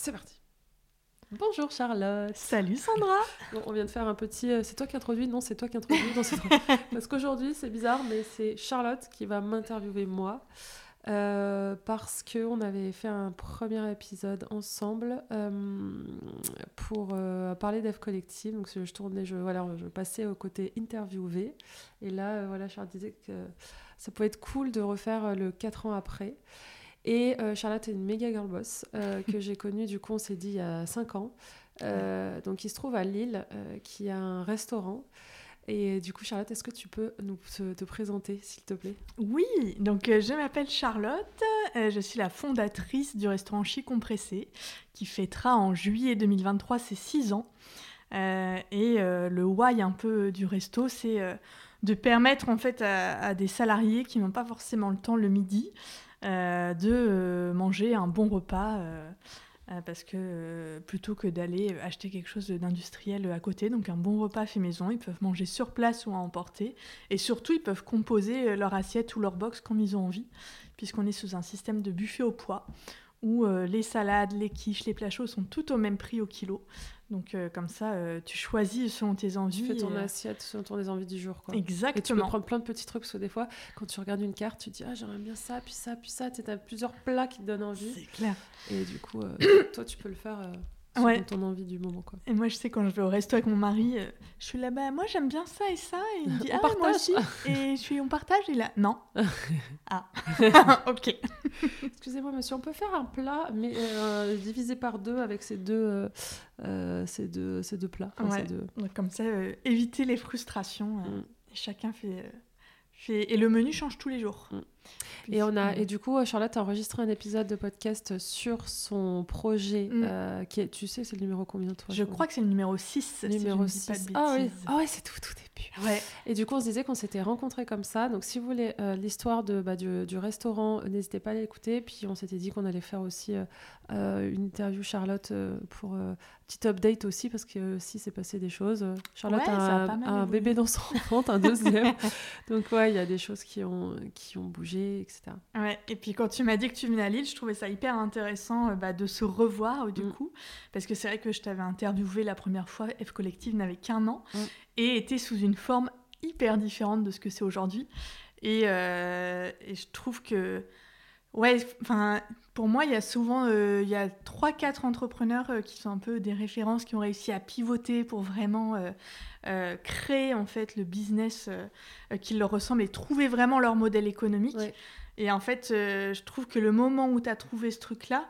C'est parti. Bonjour Charlotte. Salut Sandra. Bon, on vient de faire un petit. euh, c'est toi qui introduis Non, c'est toi qui introduis. Non, c'est toi. Parce qu'aujourd'hui, c'est bizarre, mais c'est Charlotte qui va m'interviewer moi. euh, parce qu'on avait fait un premier épisode ensemble euh, pour euh, parler d'F Collective. Donc je tournais, je, voilà, je passais au côté interviewé. Et là, euh, voilà, Charlotte disait que ça pouvait être cool de refaire le 4 ans après. Et euh, Charlotte est une méga girl boss euh, que j'ai connue, du coup, on s'est dit il y a 5 ans. Euh, donc, il se trouve à Lille, qui a un restaurant. Et du coup, Charlotte, est-ce que tu peux nous te, te présenter, s'il te plaît? Oui, donc je m'appelle Charlotte, je suis la fondatrice du restaurant Chi Compressé qui fêtera en juillet 2023 ses 6 ans. Euh, et euh, le why un peu du resto, c'est euh, de permettre en fait à, à des salariés qui n'ont pas forcément le temps le midi de euh, manger un bon repas. euh, euh, parce que euh, plutôt que d'aller acheter quelque chose d'industriel à côté, donc un bon repas fait maison, ils peuvent manger sur place ou à emporter. Et surtout, ils peuvent composer euh, leur assiette ou leur box comme ils ont envie, puisqu'on est sous un système de buffet au poids, où euh, les salades, les quiches, les plats chauds sont tout au même prix au kilo. Donc euh, comme ça, euh, tu choisis selon tes envies. Tu fais ton et, assiette selon ton des envies du jour. Quoi. Et tu peux Exactement. prendre plein de petits trucs, parce que des fois, quand tu regardes une carte, tu te dis Ah, j'aimerais bien ça, puis ça, puis ça. Tu as plusieurs plats qui te donnent envie. C'est clair. Et du coup, toi, tu peux le faire selon Ouais. ton envie du moment. Quoi. Et moi, je sais, quand je vais au resto avec mon mari, euh, je suis là-bas, moi j'aime bien ça et ça. Et il me dit, On ah, ouais, moi partage. aussi. Et je suis, on partage? Et là, non. ah, ok. Excusez-moi, monsieur, on peut faire un plat, mais euh, divisé par deux avec ces deux, euh, euh, ces deux, ces deux plats. Enfin, Ouais. ces deux- Donc, comme ça, éviter les frustrations. Mm. chacun fait, fait. Et le menu change tous les jours. Mm. Et, on a, et du coup, Charlotte a enregistré un épisode de podcast sur son projet, Mm. euh, qui est, tu sais, c'est le numéro combien, toi Je crois que c'est le numéro 6. Numéro si je ne dis 6. pas de Ah oui, ah ouais c'est tout, tout début. Ouais. Et du coup, on se disait qu'on s'était rencontrés comme ça. Donc, si vous voulez euh, l'histoire de, bah, du, du restaurant, euh, n'hésitez pas à l'écouter. Puis, on s'était dit qu'on allait faire aussi euh, euh, une interview Charlotte euh, pour euh, petite update aussi, parce que euh, si c'est passé des choses. Euh, Charlotte Ouais, a, un- bébé dans son ventre, un deuxième. Donc, ouais, il y a des choses qui ont, qui ont bougé, etc. Ouais, et puis quand tu m'as dit que tu venais à Lille, je trouvais ça hyper intéressant euh, bah, de se revoir euh, du Mm. coup, parce que c'est vrai que je t'avais interviewé la première fois, F Collective n'avait qu'un an, Mm. et était sous une forme hyper différente de ce que c'est aujourd'hui. Et, euh, et je trouve que, ouais, enfin, pour moi, il y a souvent, euh, il y a 3-4 entrepreneurs euh, qui sont un peu des références, qui ont réussi à pivoter pour vraiment euh, créer en fait le business qui leur ressemble et trouver vraiment leur modèle économique. Ouais. Et en fait, je trouve que le moment où tu as trouvé ce truc-là,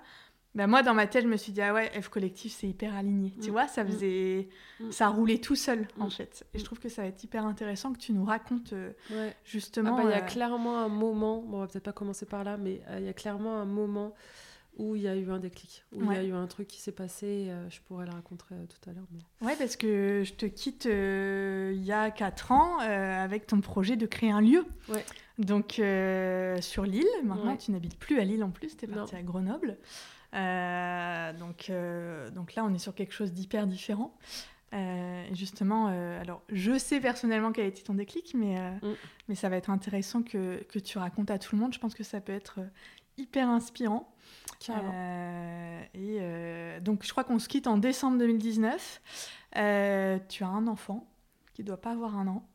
bah moi, dans ma tête, je me suis dit, ah ouais, F Collectif, c'est hyper aligné. Tu Mm. vois, ça Mm. faisait... Mm. Ça roulait tout seul, en Mm. fait. Et je trouve que ça va être hyper intéressant que tu nous racontes, euh, Ouais. Ah justement... bah, il y a euh, clairement un moment, bon, on va peut-être pas commencer par là, mais euh, il y a clairement un moment où il y a eu un déclic, où il y a eu un truc qui s'est passé. je pourrais le raconter tout à l'heure. Mais... Ouais, parce que je te quitte il y a 4 ans avec ton projet de créer un lieu. Ouais. Donc, sur l'île. Maintenant, Ouais. tu n'habites plus à Lille en plus, tu es Non. parti à Grenoble. Euh, donc, euh, donc là, on est sur quelque chose d'hyper différent. Euh, justement, euh, alors je sais personnellement quel a été ton déclic, mais, euh, Mm. mais ça va être intéressant que, que tu racontes à tout le monde. Je pense que ça peut être hyper inspirant. Et donc, je crois qu'on se quitte en décembre 2019. Euh, tu as un enfant qui doit pas avoir un an.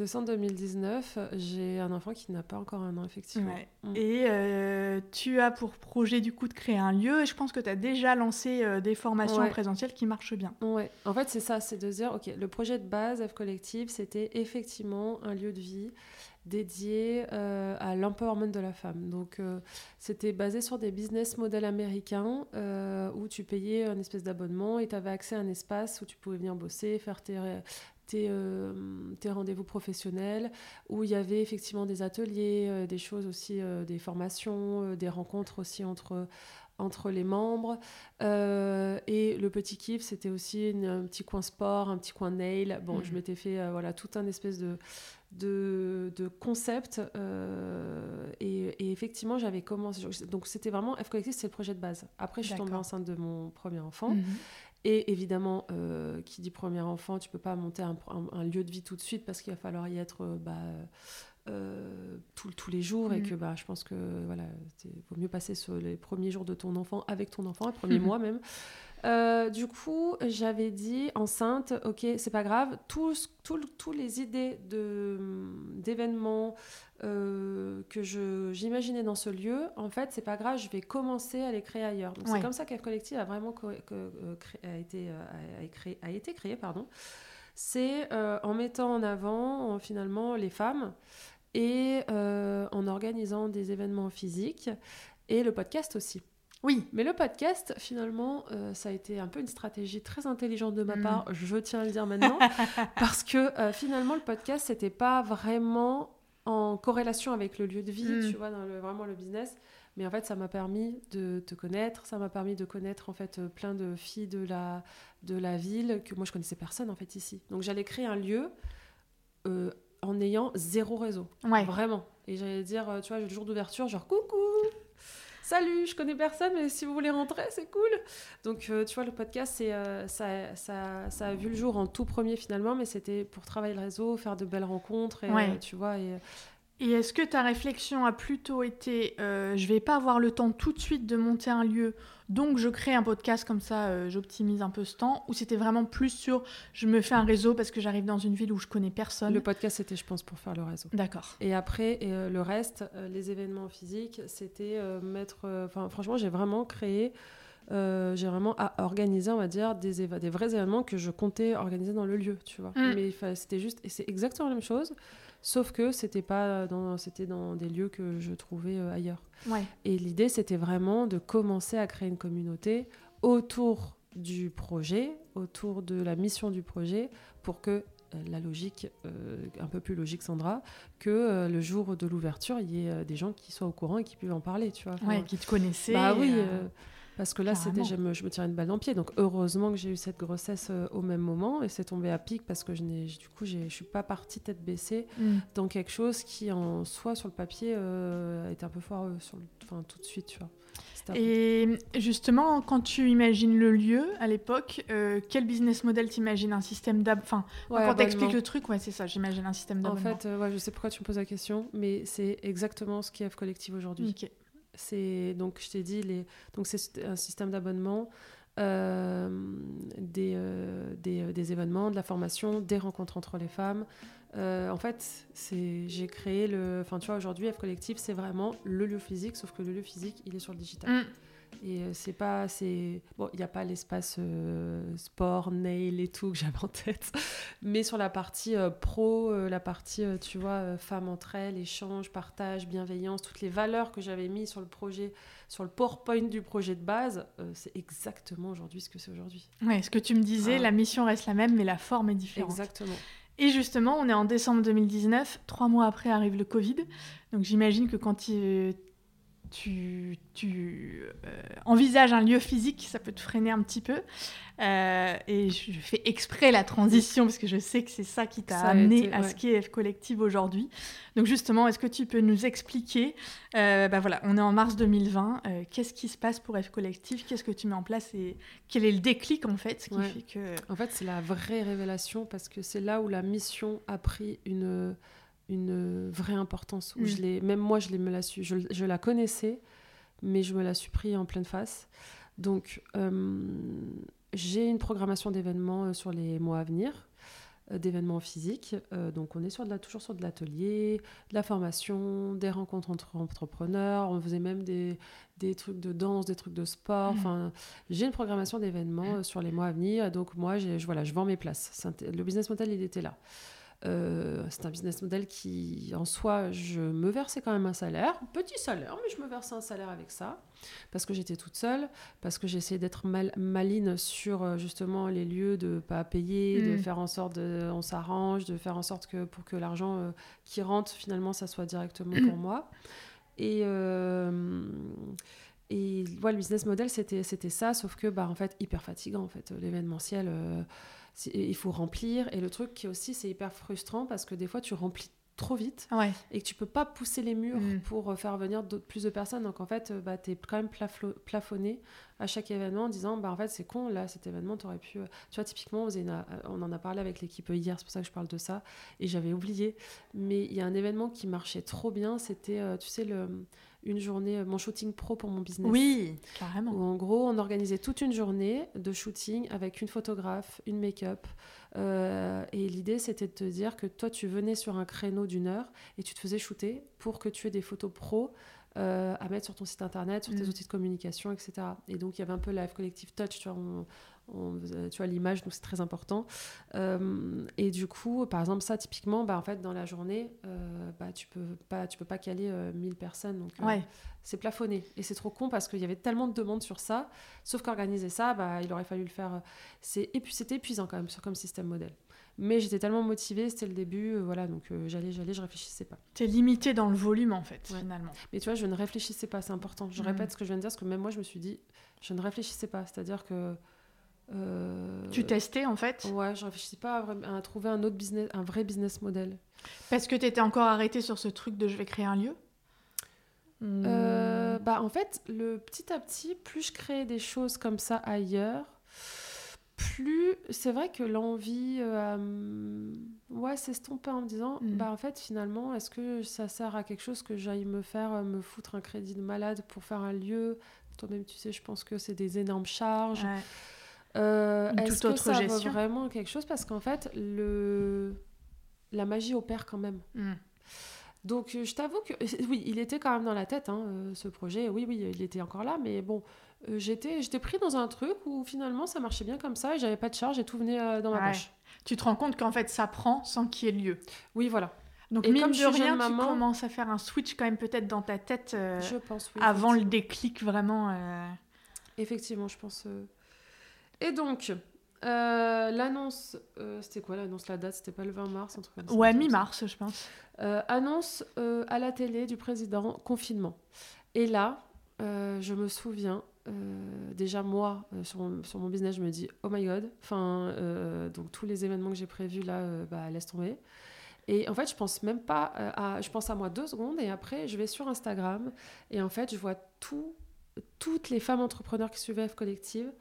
Décembre 2019, j'ai un enfant qui n'a pas encore un an, effectivement. Mm. Et euh, tu as pour projet du coup de créer un lieu, et je pense que tu as déjà lancé euh, des formations présentielles qui marchent bien. Ouais, en fait c'est ça, c'est de dire, ok, le projet de base F Collective, c'était effectivement un lieu de vie dédié euh, à l'empowerment de la femme. Donc, c'était basé sur des business models américains où tu payais un espèce d'abonnement et tu avais accès à un espace où tu pouvais venir bosser, faire tes, tes, tes rendez-vous professionnels, où il y avait effectivement des ateliers, des choses aussi, des formations, des rencontres aussi entre entre les membres. et le petit kiff, c'était aussi un petit coin sport, un petit coin nail. Bon, je mmh. m'étais fait voilà, tout un espèce de, de, de concepts. Euh, et, effectivement, j'avais commencé. Donc, c'était vraiment F Collective, c'est le projet de base. Après, je suis tombée enceinte de mon premier enfant. Mhm. Et évidemment, euh, qui dit premier enfant, tu peux pas monter un, lieu de vie tout de suite parce qu'il va falloir y être euh, tous les jours et mhm. que bah, je pense que voilà, il vaut mieux passer sur les premiers jours de ton enfant avec ton enfant, les premiers mois même. Euh, du coup, j'avais dit enceinte, ok, c'est pas grave, tous, tous, les idées d'événements euh, que j'imaginais dans ce lieu, en fait, c'est pas grave, je vais commencer à les créer ailleurs. C'est comme ça qu'F Collective a vraiment a, été, a, créé, a été créé, pardon. C'est en mettant en avant finalement les femmes et en organisant des événements physiques et le podcast aussi. Oui. Mais le podcast, finalement, euh, ça a été un peu une stratégie très intelligente de ma mm. part, je tiens à le dire maintenant, parce que euh, finalement, le podcast, c'était pas vraiment en corrélation avec le lieu de vie, mm. tu vois, dans le, vraiment le business. Mais en fait, ça m'a permis de te connaître, ça m'a permis de connaître en fait euh, plein de filles de la, de la ville que moi je connaissais personne en fait ici. Donc j'allais créer un lieu en ayant zéro réseau, ouais. vraiment. Et j'allais dire, tu vois, le jour d'ouverture, genre coucou, salut, je connais personne, mais si vous voulez rentrer, c'est cool. Donc, euh, tu vois, le podcast, c'est, euh, ça, ça, ça, a vu le jour en tout premier finalement, mais c'était pour travailler le réseau, faire de belles rencontres, et, euh, tu vois. Et, et est-ce que ta réflexion a plutôt été je vais pas avoir le temps tout de suite de monter un lieu, donc je crée un podcast comme ça, euh, j'optimise un peu ce temps. Ou c'était vraiment plus sur je me fais un réseau parce que j'arrive dans une ville où je connais personne? Le podcast c'était je pense pour faire le réseau. D'accord. Et après et, euh, le reste, euh, les événements physiques, c'était mettre. Enfin franchement j'ai vraiment créé. j'ai vraiment organisé, on va dire, des, des vrais événements que je comptais organiser dans le lieu, tu vois. Mm. Mais c'était juste, et c'est exactement la même chose. Sauf que c'était pas dans, c'était dans des lieux que je trouvais euh, ailleurs. Et l'idée, c'était vraiment de commencer à créer une communauté autour du projet, autour de la mission du projet, pour que euh, la logique, euh, un peu plus logique Sandra, que le jour de l'ouverture, il y ait des gens qui soient au courant et qui puissent en parler, tu vois. ouais, qui te connaissaient. Bah oui. Parce que là, c'était, je me, je me tirais une balle dans le pied. Donc, heureusement que j'ai eu cette grossesse euh, au même moment. Et c'est tombé à pic parce que je n'ai, du coup, je suis pas partie tête baissée mm. dans quelque chose qui, en soi, sur le papier, euh, était un peu foireux sur enfin, tout de suite, tu vois. Et justement, quand tu imagines le lieu à l'époque, euh, quel business model t'imagines? Un système d'ab... Enfin, quand t'expliques le truc, ouais, c'est ça, j'imagine un système d'abonnement. En fait, ouais, je sais pourquoi tu me poses la question, mais c'est exactement ce qui est F Collective aujourd'hui. Ok. C'est donc je t'ai dit les donc c'est un système d'abonnement, euh, des, euh, euh, des, événements, de la formation, des rencontres entre les femmes. en fait, j'ai créé le, enfin tu vois aujourd'hui F Collectif c'est vraiment le lieu physique, sauf que le lieu physique il est sur le digital. Mm. Et euh, c'est pas c'est bon, il n'y a pas l'espace euh, sport, nail et tout que j'avais en tête, mais sur la partie euh, pro, la partie tu vois femmes entre elles, échange, partage, bienveillance, toutes les valeurs que j'avais mis sur le projet, sur le PowerPoint du projet de base, c'est exactement aujourd'hui ce que c'est aujourd'hui. Ouais, ce que tu me disais, ah. la mission reste la même, mais la forme est différente. Exactement. Et justement, on est en décembre 2019, trois mois après arrive le Covid. Donc j'imagine que quand tu tu, tu euh, envisages un lieu physique, ça peut te freiner un petit peu. Euh, et je, fais exprès la transition parce que je sais que c'est ça qui t'a amené à ce qui est F Collective aujourd'hui. Donc justement, est-ce que tu peux nous expliquer, euh, bah voilà, on est en mars 2020, qu'est-ce qui se passe pour F Collective Qu'est-ce que tu mets en place et quel est le déclic en fait ce qui fait que... En fait, c'est la vraie révélation parce que c'est là où la mission a pris une une vraie importance. Où je mm. même moi, je, me la suis, je, la connaissais, mais je me la suis pris en pleine face. Donc, euh, j'ai une programmation d'événements euh, sur les mois à venir. d'événements physiques. donc on est sur de la, toujours sur de l'atelier, de la formation, des rencontres entre entrepreneurs. On faisait même des, des trucs de danse, des trucs de sport. Mmh. Enfin, j'ai une programmation d'événements sur les mois à venir. Donc moi, je, voilà, je vends mes places. Le business model, il était là. Euh, c'est un business model qui, en soi, je me versais quand même un salaire, petit salaire, mais je me versais un salaire avec ça, parce que j'étais toute seule, parce que j'essayais d'être mal, maline sur euh, justement les lieux, de pas payer, de mm. faire en sorte, de, on s'arrange, de faire en sorte que pour que l'argent euh, qui rentre, finalement, ça soit directement pour moi. Et, et voilà, le business model, c'était ça, sauf que, bah, en fait, hyper fatigant, en fait, l'événementiel il faut remplir. Et le truc qui aussi, c'est hyper frustrant parce que des fois, tu remplis trop vite et que tu peux pas pousser les murs mm. pour euh, faire venir plus de personnes. Donc en fait, euh, bah, tu es quand même plafonné à chaque événement en disant bah en fait c'est con là cet événement tu aurais pu euh, tu vois typiquement on, en a parlé avec l'équipe hier c'est pour ça que je parle de ça et j'avais oublié mais il y a un événement qui marchait trop bien c'était tu sais le une journée, euh, mon shooting pro pour mon business. Oui, carrément. Où en gros, on organisait toute une journée de shooting avec une photographe, une make-up. Euh, et l'idée, c'était de te dire que toi, tu venais sur un créneau d'une heure et tu te faisais shooter pour que tu aies des photos pro euh, à mettre sur ton site internet, sur tes mm. outils de communication, etc. Et donc, il y avait un peu Live Collective Touch, tu vois, tu vois l'image donc c'est très important euh, et du coup par exemple ça typiquement bah en fait dans la journée euh, bah tu peux pas tu peux pas caler 1000 euh, personnes donc c'est plafonné et c'est trop con parce qu'il y avait tellement de demandes sur ça sauf qu'organiser ça bah il aurait fallu le faire c'est c'était épuisant quand même comme système modèle mais j'étais tellement motivée, c'était le début, voilà, donc j'allais, j'allais, je réfléchissais pas. T'es limité dans le volume en fait, finalement. Mais tu vois, je ne réfléchissais pas, c'est important. Je mmh. répète ce que je viens de dire, parce que même moi, je me suis dit, je ne réfléchissais pas. C'est-à-dire que euh, tu testais en fait? Ouais, je réfléchissais pas à, trouver un autre business, un vrai business model. Parce que tu étais encore arrêté sur ce truc de je vais créer un lieu? Euh, Bah en fait, le petit à petit, plus je créais des choses comme ça ailleurs, plus c'est vrai que l'envie euh, ouais s'estomper en me disant mm. bah en fait finalement est-ce que ça sert à quelque chose que j'aille me faire me foutre un crédit de malade pour faire un lieu? Toi-même tu sais je pense que c'est des énormes charges euh, Est-ce que ça gestion. vraiment quelque chose? Parce qu'en fait, le... la magie opère quand même. Hmm. Donc, euh, je t'avoue que oui, il était quand même dans la tête, hein, euh, ce projet. Oui, oui, il était encore là, mais bon, euh, j'étais, j'étais pris dans un truc où finalement ça marchait bien comme ça et j'avais pas de charge et tout venait dans ma poche. Tu te rends compte qu'en fait ça prend sans qu'il y ait lieu. Oui, voilà. Donc, et mine comme de rien, tu commences à faire un switch quand même peut-être dans ta tête je pense, avant le déclic vraiment. Effectivement, je pense. Et donc, euh, l'annonce, euh, c'était quoi l'annonce, la date C'était pas le 20 mars, un truc comme ça Ouais, mi-mars, je pense. Euh, annonce à la télé du président, confinement. Et là, je me souviens, déjà moi, sur mon, sur, mon, business, je me dis, oh my god, enfin, donc tous les événements que j'ai prévus là, bah, laisse tomber. Et en fait, je pense même pas à. Je pense à moi deux secondes et après, je vais sur Instagram et en fait, je vois tout, toutes les femmes entrepreneurs qui suivent F Collective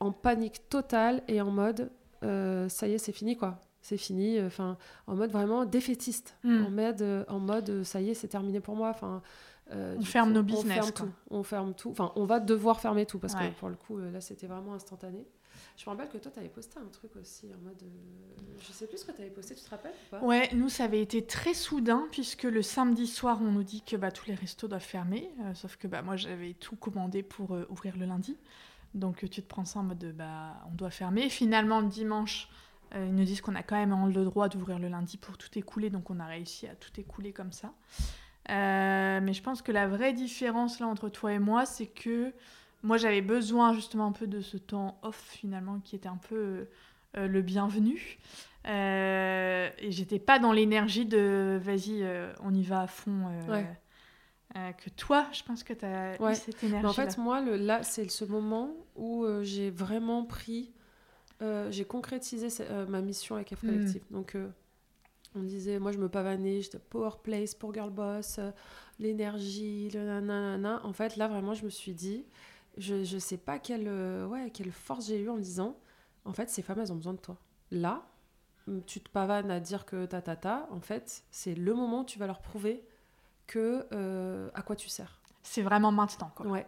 en panique totale et en mode euh, ça y est, c'est fini quoi. C'est fini, enfin, en mode vraiment défaitiste, hmm. en, mode, euh, en mode ça y est, c'est terminé pour moi. Enfin, euh, on ferme nos business. On ferme tout. On ferme tout. Enfin, on va devoir fermer tout parce que pour le coup, là, c'était vraiment instantané. Je me rappelle que toi, tu avais posté un truc aussi en mode. Je sais plus ce que tu avais posté, tu te rappelles ou pas? Ouais, nous, ça avait été très soudain puisque le samedi soir, on nous dit que bah, tous les restos doivent fermer. sauf que bah, moi, j'avais tout commandé pour ouvrir le lundi. Donc tu te prends ça en mode bah on doit fermer. Finalement le dimanche, euh, ils nous disent qu'on a quand même le droit d'ouvrir le lundi pour tout écouler, donc on a réussi à tout écouler comme ça. Euh, mais je pense que la vraie différence là entre toi et moi, c'est que moi j'avais besoin justement un peu de ce temps off finalement qui était un peu euh, le bienvenu. et j'étais pas dans l'énergie de vas-y, on y va à fond. Euh, que toi, je pense que tu as eu cette énergie. en fait, moi, le, là, c'est ce moment où euh, j'ai vraiment pris, euh, j'ai concrétisé ma mission avec F Collective. Hmm. Donc, on disait, moi, je me pavanais, j'étais Power Place pour Girl Boss, l'énergie, le nanana. En fait, là, vraiment, je me suis dit, je ne sais pas quelle, ouais, quelle force j'ai eu en me disant, en fait, ces femmes, elles ont besoin de toi. Là, tu te pavanes à dire que ta ta ta, en fait, c'est le moment où tu vas leur prouver que euh, à quoi tu sers. C'est vraiment maintenant, quoi. Ouais.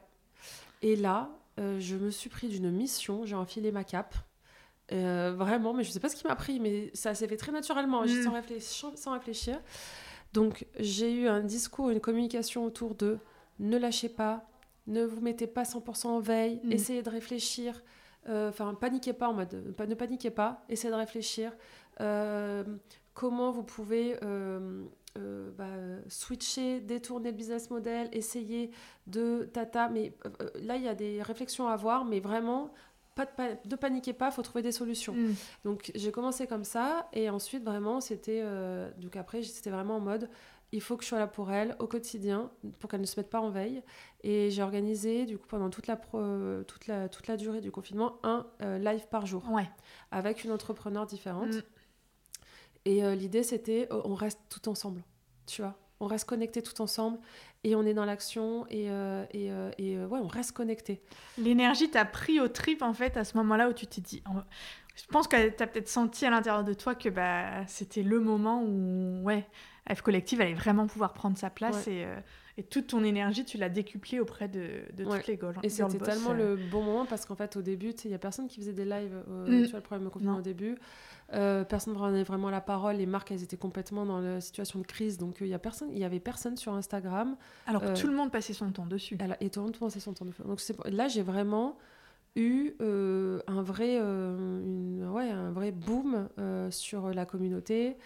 Et là, euh, je me suis pris d'une mission, j'ai enfilé ma cape Euh, vraiment, mais je sais pas ce qui m'a pris, mais ça s'est fait très naturellement, Mm. sans, réfléchir, sans réfléchir. Donc, j'ai eu un discours, une communication autour de ne lâchez pas, ne vous mettez pas 100% en veille, Mm. essayez de réfléchir. Enfin, paniquez pas en mode, ne paniquez pas, essayez de réfléchir. Comment vous pouvez euh, bah, switcher, détourner le business model, essayer de tata. Mais euh, euh, là, il y a des réflexions à avoir, mais vraiment, pas de, pa- de paniquez pas, il faut trouver des solutions. Mm. Donc j'ai commencé comme ça et ensuite vraiment c'était euh, donc après c'était vraiment en mode il faut que je sois là pour elle au quotidien pour qu'elle ne se mette pas en veille et j'ai organisé du coup pendant toute la pro- toute la toute la durée du confinement un live par jour Ouais. avec une entrepreneur différente Mm. Et euh, l'idée c'était euh, on reste tout ensemble tu vois on reste connecté tout ensemble et on est dans l'action et euh, et, euh, et, ouais on reste connecté L'énergie t'a pris au trip en fait à ce moment-là où tu t'es dit. Je pense que t'as peut-être senti à l'intérieur de toi que bah, c'était le moment où ouais, F Collective allait vraiment pouvoir prendre sa place et, et toute ton énergie tu l'as décuplée auprès de, de Ouais. toutes les girls. Et girl c'était tellement euh. le bon moment parce qu'en fait, au début, tu il n'y a personne qui faisait des lives. euh, Mm. Tu vois, le problème de confinement au début. Euh, personne ne prenait vraiment la parole. Les marques, elles étaient complètement dans la situation de crise. Donc, euh, il y a personne, il y avait personne sur Instagram. Alors que euh, tout le monde passait son temps dessus. Elle Et tout le monde pensait son temps de feu. Donc, là, j'ai vraiment eu euh, un, vrai, euh, une- ouais, un vrai boom euh, sur la communauté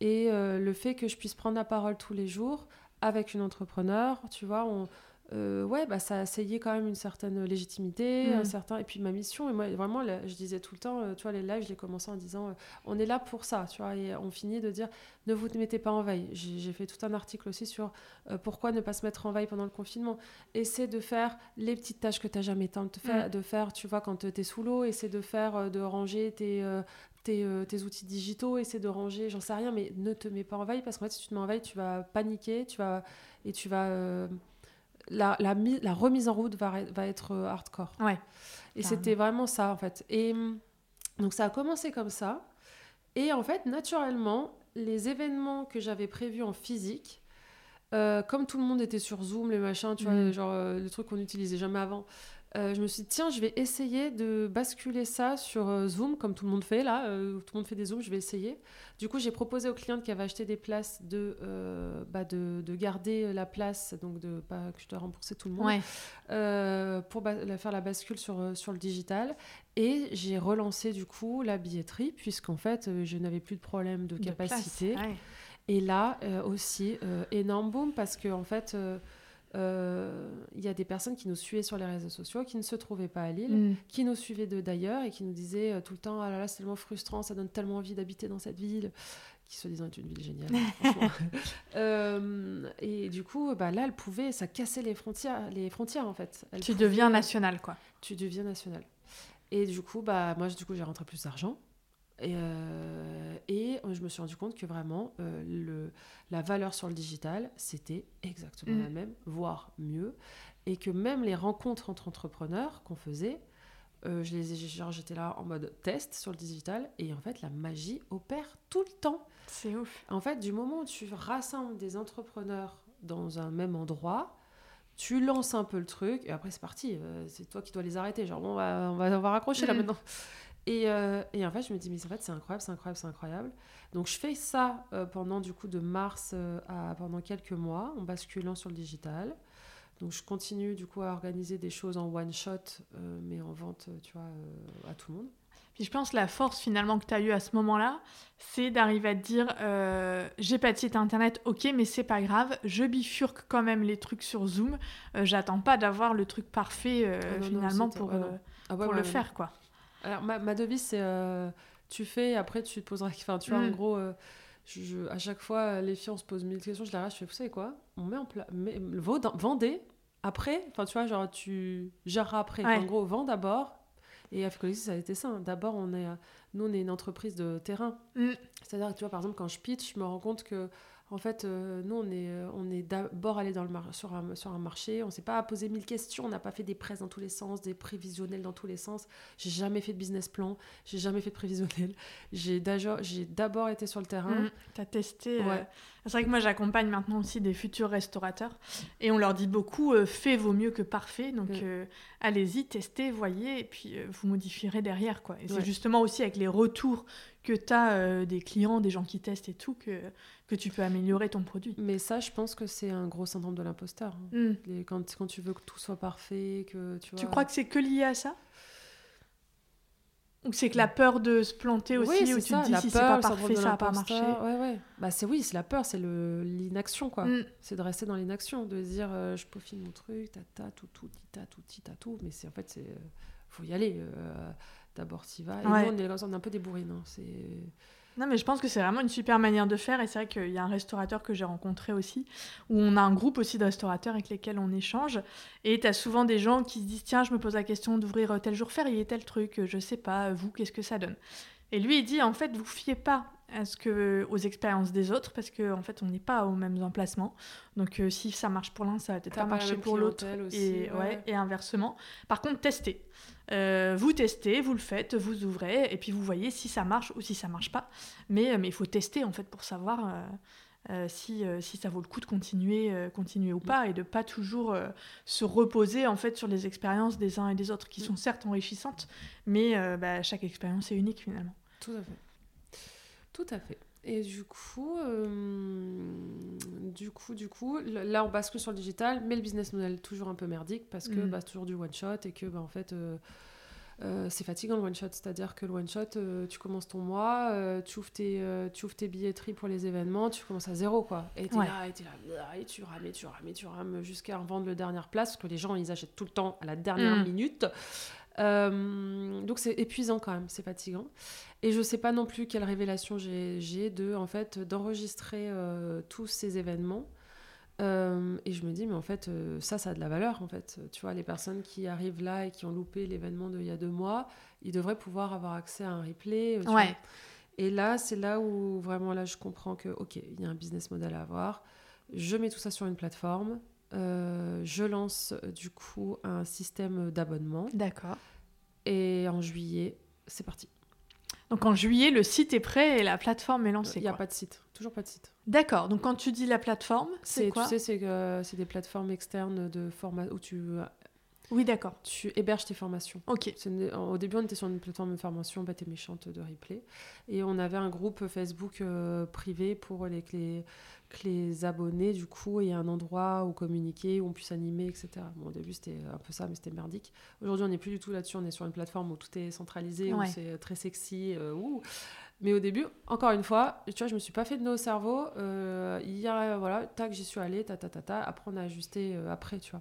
et euh, le fait que je puisse prendre la parole tous les jours avec une entrepreneur, tu vois, on, euh, ouais, bah, ça a essayé quand même une certaine légitimité, Mm. un certain, et puis ma mission, et moi vraiment, là, je disais tout le temps, euh, tu vois, les lives, je les commençais en disant, euh, on est là pour ça, tu vois, et on finit de dire, ne vous mettez pas en veille. J'ai fait tout un article aussi sur euh, pourquoi ne pas se mettre en veille pendant le confinement. Essaie de faire les petites tâches que tu n'as jamais temps de faire, Mm. de faire, tu vois, quand tu es sous l'eau, essaie de faire, de ranger tes, tes, tes outils digitaux, essaie de ranger, j'en sais rien, mais ne te mets pas en veille parce qu'en fait, si tu te mets en veille, tu vas paniquer, tu vas, et tu vas. La, la, mi- la remise en route va, va être euh, hardcore. Ouais. Et c'était vraiment ça, en fait. Et hum, donc, ça a commencé comme ça. Et en fait, naturellement, les événements que j'avais prévus en physique, euh, comme tout le monde était sur Zoom, les machins, tu vois, Mhm. genre euh, le truc qu'on n'utilisait jamais avant, euh, je me suis dit, tiens, je vais essayer de basculer ça sur euh, Zoom, comme tout le monde fait là. euh, tout le monde fait des Zooms, je vais essayer. Du coup, j'ai proposé aux clientes qui avaient acheté des places de, bah, de, de garder la place, donc de pas que je dois rembourser tout le monde Ouais. pour la- faire la bascule sur, sur le digital. Et j'ai relancé du coup la billetterie, puisqu'en fait, je n'avais plus de problème de De place, capacité. ouais. Et là aussi, énorme boom, parce qu'en en fait, il y a des personnes qui nous suivaient sur les réseaux sociaux, qui ne se trouvaient pas à Lille, Mm. qui nous suivaient de d'ailleurs et qui nous disaient euh, tout le temps Ah là là, c'est tellement frustrant, ça donne tellement envie d'habiter dans cette ville, qui soi-disant est une ville géniale, franchement. Euh, et du coup, bah, là, elle pouvait, ça cassait les frontières, les frontières en fait. Elle Tu pouvait- deviens national quoi. tu deviens national. Et du coup, bah, moi, du coup, j'ai rentré plus d'argent. Et, euh, et je me suis rendu compte que vraiment, euh, le, la valeur sur le digital, c'était exactement Mm. la même, voire mieux. Et que même les rencontres entre entrepreneurs qu'on faisait, euh, je les ai- j'étais là en mode test sur le digital. Et en fait, la magie opère tout le temps. C'est ouf. En fait, du moment où tu rassembles des entrepreneurs dans un même endroit, tu lances un peu le truc et après c'est parti. Euh, c'est toi qui dois les arrêter. Genre, bon, on va, on va, on va raccrocher là Mm. maintenant. Et, euh, et en fait, je me dis, mais en fait, c'est incroyable, c'est incroyable, c'est incroyable. Donc, je fais ça euh, pendant du coup de mars euh, à pendant quelques mois en basculant sur le digital. Donc, je continue du coup à organiser des choses en one shot, euh, mais en vente, tu vois, à tout le monde. Puis je pense que la force finalement que tu as eue à ce moment-là, c'est d'arriver à te dire euh, j'ai pas de site internet, ok, mais c'est pas grave, je bifurque quand même les trucs sur Zoom. Euh, J'attends pas d'avoir le truc parfait euh, Ah non, finalement pour, non. Ah ouais, pour ouais, le ouais, faire quoi. Alors, ma, ma devise, c'est euh, tu fais, après tu te poseras. Enfin, tu vois, en Mm. gros, euh, je, je- à chaque fois, les filles, on se pose mille questions. Je les regarde, je fais, vous savez quoi? On met en place. Vendez, après, enfin, tu vois, genre, tu géreras après. Ouais. En gros, vends d'abord. Et à Ficology, ça a été ça. hein. D'abord, on est, euh, nous, on est une entreprise de terrain. Mm. C'est-à-dire tu vois, par exemple, quand je pitch, je me rends compte que En fait, euh, nous, on est, euh, on est d'abord allé dans le sur, un, sur un marché. On ne s'est pas posé mille questions. On n'a pas fait des prêts dans tous les sens, des prévisionnels dans tous les sens. J'ai jamais fait de business plan. J'ai jamais fait de prévisionnel. J'ai d'abord été sur le terrain. Mmh, tu as testé. Euh, c'est vrai que moi, j'accompagne maintenant aussi des futurs restaurateurs. Et on leur dit beaucoup fait vaut mieux que parfait. Donc, mmh. allez-y, testez, voyez. Et puis, vous modifierez derrière. Quoi. Et c'est justement aussi avec les retours que tu as des clients, des gens qui testent et tout, que que tu peux améliorer ton produit. Mais ça, je pense que c'est un gros syndrome de l'imposteur. Hein. Hmm. Quand, quand tu veux que tout soit parfait, que tu vois... Tu crois que c'est que lié à ça? Ou c'est que la peur de se planter aussi, oui, où tu te dis si c'est pas parfait, ça va pas marcher Ouais, ouais. Bah, c'est oui, c'est la peur, c'est l'inaction, quoi. Hmm. C'est de rester dans l'inaction, de dire euh, je peaufine mon truc, ta ta, tout, tout, ta, tout, ta, tout. Mais c'est en fait, c'est... faut y aller. Euh, d'abord, t'y vas. Et nous, on est, on est un peu des bourrines. Hein. C'est non, mais je pense que c'est vraiment une super manière de faire. Et c'est vrai qu'il y a un restaurateur que j'ai rencontré aussi, où on a un groupe aussi de restaurateurs avec lesquels on échange. Et tu as souvent des gens qui se disent Tiens, je me pose la question d'ouvrir tel jour férié, tel truc, je sais pas, vous, qu'est-ce que ça donne? Et lui, il dit En fait, vous fiez pas à ce que, aux expériences des autres, parce qu'en en fait, on n'est pas aux mêmes emplacements. Donc, euh, si ça marche pour l'un, ça va peut-être pas marcher pour l'autre. Et, ouais. et inversement. Par contre, testez. Euh, vous testez, vous le faites, vous ouvrez, et puis vous voyez si ça marche ou si ça marche pas. Mais, euh, il faut tester en fait pour savoir euh, si, si ça vaut le coup de continuer, continuer ou pas, et de pas toujours se reposer en fait sur les expériences des uns et des autres, qui sont certes enrichissantes, mais bah, chaque expérience est unique finalement. Tout à fait. Tout à fait. Et du coup, du coup, du coup, là on bascule sur le digital, mais le business model toujours un peu merdique parce que mm. bah, c'est toujours du one shot et que bah, en fait euh, euh, c'est fatigant le one shot. C'est-à-dire que le one shot, euh, tu commences ton mois, tu, ouvres tes, tu ouvres tes billetteries pour les événements, tu commences à zéro quoi. Et tu là, et là, et tu rames, et tu rames, et tu rames jusqu'à vendre le dernière place parce que les gens ils achètent tout le temps à la dernière mm. minute. Donc c'est épuisant quand même, c'est fatigant. Et je sais pas non plus quelle révélation j'ai de en fait d'enregistrer euh, tous ces événements. Euh, et je me dis mais en fait euh, ça ça a de la valeur en fait. Tu vois les personnes qui arrivent là et qui ont loupé l'événement d'il y a deux mois, ils devraient pouvoir avoir accès à un replay. ouais. Et là c'est là où vraiment là je comprends que ok il y a un business model à avoir. Je mets tout ça sur une plateforme. Je lance du coup un système d'abonnement. D'accord. Et en juillet, c'est parti. Donc en juillet, le site est prêt et la plateforme est lancée. Il n'y a pas de site, toujours pas de site. D'accord. Donc quand tu dis la plateforme, c'est quoi Tu sais, c'est des plateformes externes de format où tu oui, d'accord. Tu héberges tes formations. Ok. Au début, on était sur une plateforme de formation bête et méchante de replay. Et on avait un groupe Facebook euh, privé pour les, les, les, abonnés, du coup, et un endroit où communiquer, où on puisse animer, etc. Bon, au début, c'était un peu ça, mais c'était merdique. Aujourd'hui, on n'est plus du tout là-dessus. On est sur une plateforme où tout est centralisé, où c'est très sexy. Euh, mais au début, encore une fois, tu vois, je me suis pas fait de nos cerveaux. Euh, hier, voilà, tac, j'y suis allée, ta, ta, ta, ta. Après, on a ajusté après, tu vois.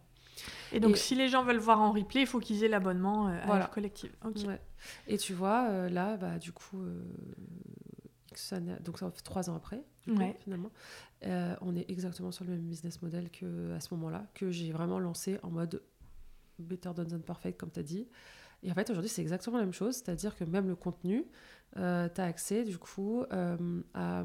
Et donc, si les gens veulent voir en replay, il faut qu'ils aient l'abonnement euh, à la collective. Et tu vois, euh, là, bah, du coup, euh, ça, donc ça fait trois ans après, finalement, on est exactement sur le même business model qu'à ce moment-là, que j'ai vraiment lancé en mode better done than perfect, comme tu as dit. Et en fait, aujourd'hui, c'est exactement la même chose, c'est-à-dire que même le contenu, tu as accès, du coup, à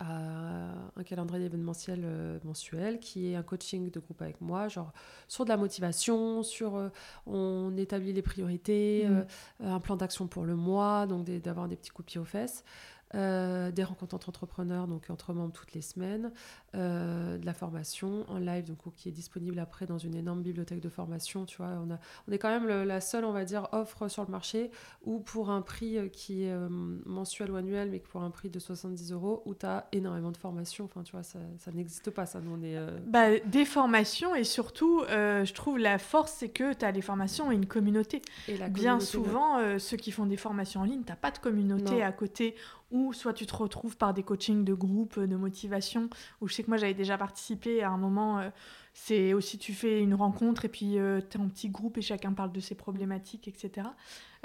à un calendrier événementiel euh, mensuel qui est un coaching de groupe avec moi, genre sur de la motivation, sur euh, on établit les priorités, mmh. euh, un plan d'action pour le mois, donc d'avoir des petits coups de pied aux fesses. Euh, des rencontres entre entrepreneurs, donc entre membres toutes les semaines, euh, de la formation en live, donc qui est disponible après dans une énorme bibliothèque de formation. Tu vois, on, a, on est quand même la seule, on va dire, offre sur le marché où pour un prix euh, qui est mensuel ou annuel, mais pour un prix de 70 euros, où tu as énormément de formations. Enfin, tu vois, ça, ça n'existe pas, ça. Nous, on est, bah, des formations et surtout, je trouve la force, c'est que tu as les formations et une communauté. Et la Bien souvent, ceux qui font des formations en ligne, tu pas de communauté à côté ou soit tu te retrouves par des coachings de groupe, de motivation, où je sais que moi j'avais déjà participé à un moment, euh, c'est aussi tu fais une rencontre et puis euh, tu es en petit groupe et chacun parle de ses problématiques, etc.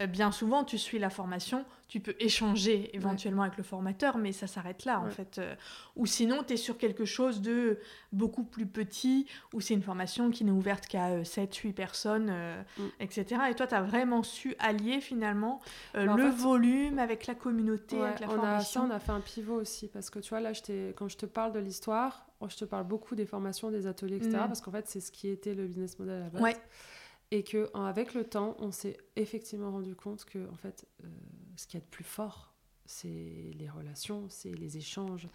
Euh, bien souvent, tu suis la formation, tu peux échanger éventuellement avec le formateur, mais ça s'arrête là, en fait. Euh. ou sinon, tu es sur quelque chose de beaucoup plus petit, où c'est une formation qui n'est ouverte qu'à 7-8 personnes, mm. etc. Et toi, tu as vraiment su allier finalement le volume avec la communauté, avec la on formation. A, ça, on a fait un pivot aussi, parce que tu vois, là, quand je te parle de l'histoire, je te parle beaucoup des formations, des ateliers, etc. Mm. Parce qu'en fait, c'est ce qui était le business model à la base. Et que avec le temps, on s'est effectivement rendu compte que en fait, euh, ce qu'il y a de plus fort, c'est les relations, c'est les échanges,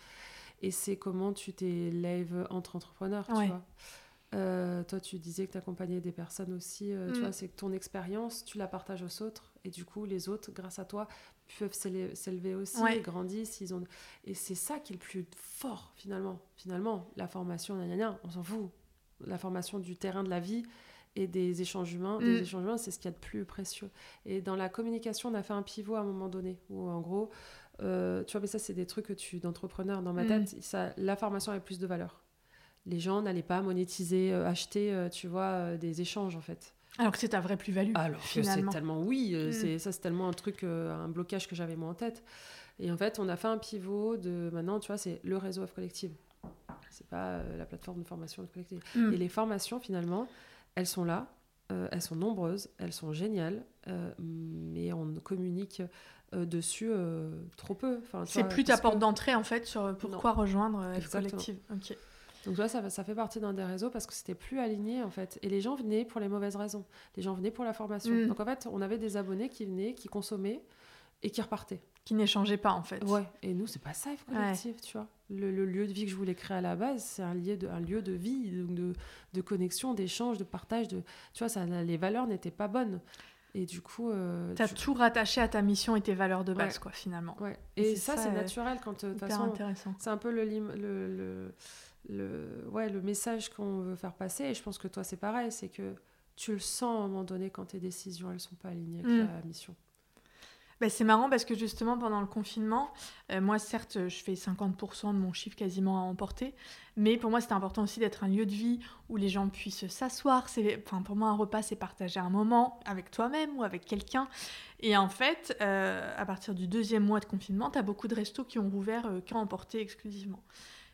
et c'est comment tu t'élèves entre entrepreneurs, tu vois. Euh, toi, tu disais que tu accompagnais des personnes aussi, euh, tu mm. vois, c'est que ton expérience, tu la partages aux autres, et du coup, les autres, grâce à toi, peuvent s'élever aussi, et grandissent, ils ont... et c'est ça qui est le plus fort, finalement. Finalement, la formation, on s'en fout. La formation du terrain de la vie et des échanges humains, des mm. échanges humains, c'est ce qu'il y a de plus précieux. Et dans la communication, on a fait un pivot à un moment donné, où en gros, euh, tu vois, mais ça, c'est des trucs que tu, d'entrepreneur, dans ma mm. tête, ça, la formation a plus de valeur les gens n'allaient pas monétiser, euh, acheter, euh, tu vois, des échanges en fait. Alors que c'est ta vraie plus-value. Alors que c'est tellement oui, mm. c'est ça c'est tellement un truc, un blocage que j'avais moi en tête. Et en fait, on a fait un pivot de maintenant, tu vois, c'est le réseau F Collective. C'est pas la plateforme de formation Collective. Mm. Et les formations finalement, elles sont là, elles sont nombreuses, elles sont géniales, mais on communique dessus trop peu. Enfin, c'est plus ta porte d'entrée en fait sur pourquoi rejoindre F Collective. Donc là, ça, ça fait partie d'un des réseaux parce que c'était plus aligné en fait. Et les gens venaient pour les mauvaises raisons. Les gens venaient pour la formation. Mm. Donc en fait, on avait des abonnés qui venaient, qui consommaient et qui repartaient. Qui n'échangeaient pas en fait. Ouais. Et nous, c'est pas ça, collectif, tu vois. Le, lieu de vie que je voulais créer à la base, c'est un lieu de, un lieu de vie, de, de connexion, d'échange, de partage. De, tu vois, ça, les valeurs n'étaient pas bonnes. Et du coup. Euh, tu as tout rattaché à ta mission et tes valeurs de base, quoi, finalement. Ouais. Et, ça, c'est naturel quand. Euh, de toute façon, c'est un peu le, le, le le, ouais, le message qu'on veut faire passer. Et je pense que toi, c'est pareil, c'est que tu le sens à un moment donné quand tes décisions, elles sont pas alignées avec mm. la mission. Bah, c'est marrant parce que justement pendant le confinement, euh, moi certes je fais 50% de mon chiffre quasiment à emporter, mais pour moi c'était important aussi d'être un lieu de vie où les gens puissent s'asseoir. Enfin, pour moi un repas c'est partager un moment avec toi-même ou avec quelqu'un. Et en fait, euh, à partir du deuxième mois de confinement, tu as beaucoup de restos qui ont rouvert euh, qu'à emporter exclusivement.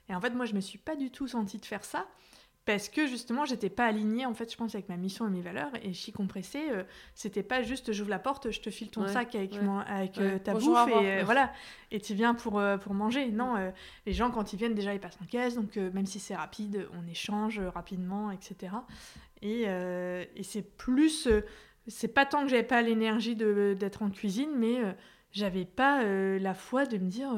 Et en fait, moi, je me suis pas du tout sentie de faire ça parce que justement, j'étais pas alignée, en fait, je pense, avec ma mission et mes valeurs. Et Chi Compressé, euh, c'était pas juste j'ouvre la porte, je te file ton sac avec, avec euh, ta bouffe et euh, voilà, et tu viens pour, pour manger. Non, les gens, quand ils viennent, déjà, ils passent en caisse, donc même si c'est rapide, on échange rapidement, etc. Et, et c'est plus. c'est pas tant que j'avais pas l'énergie d'être en cuisine, mais j'avais pas la foi de me dire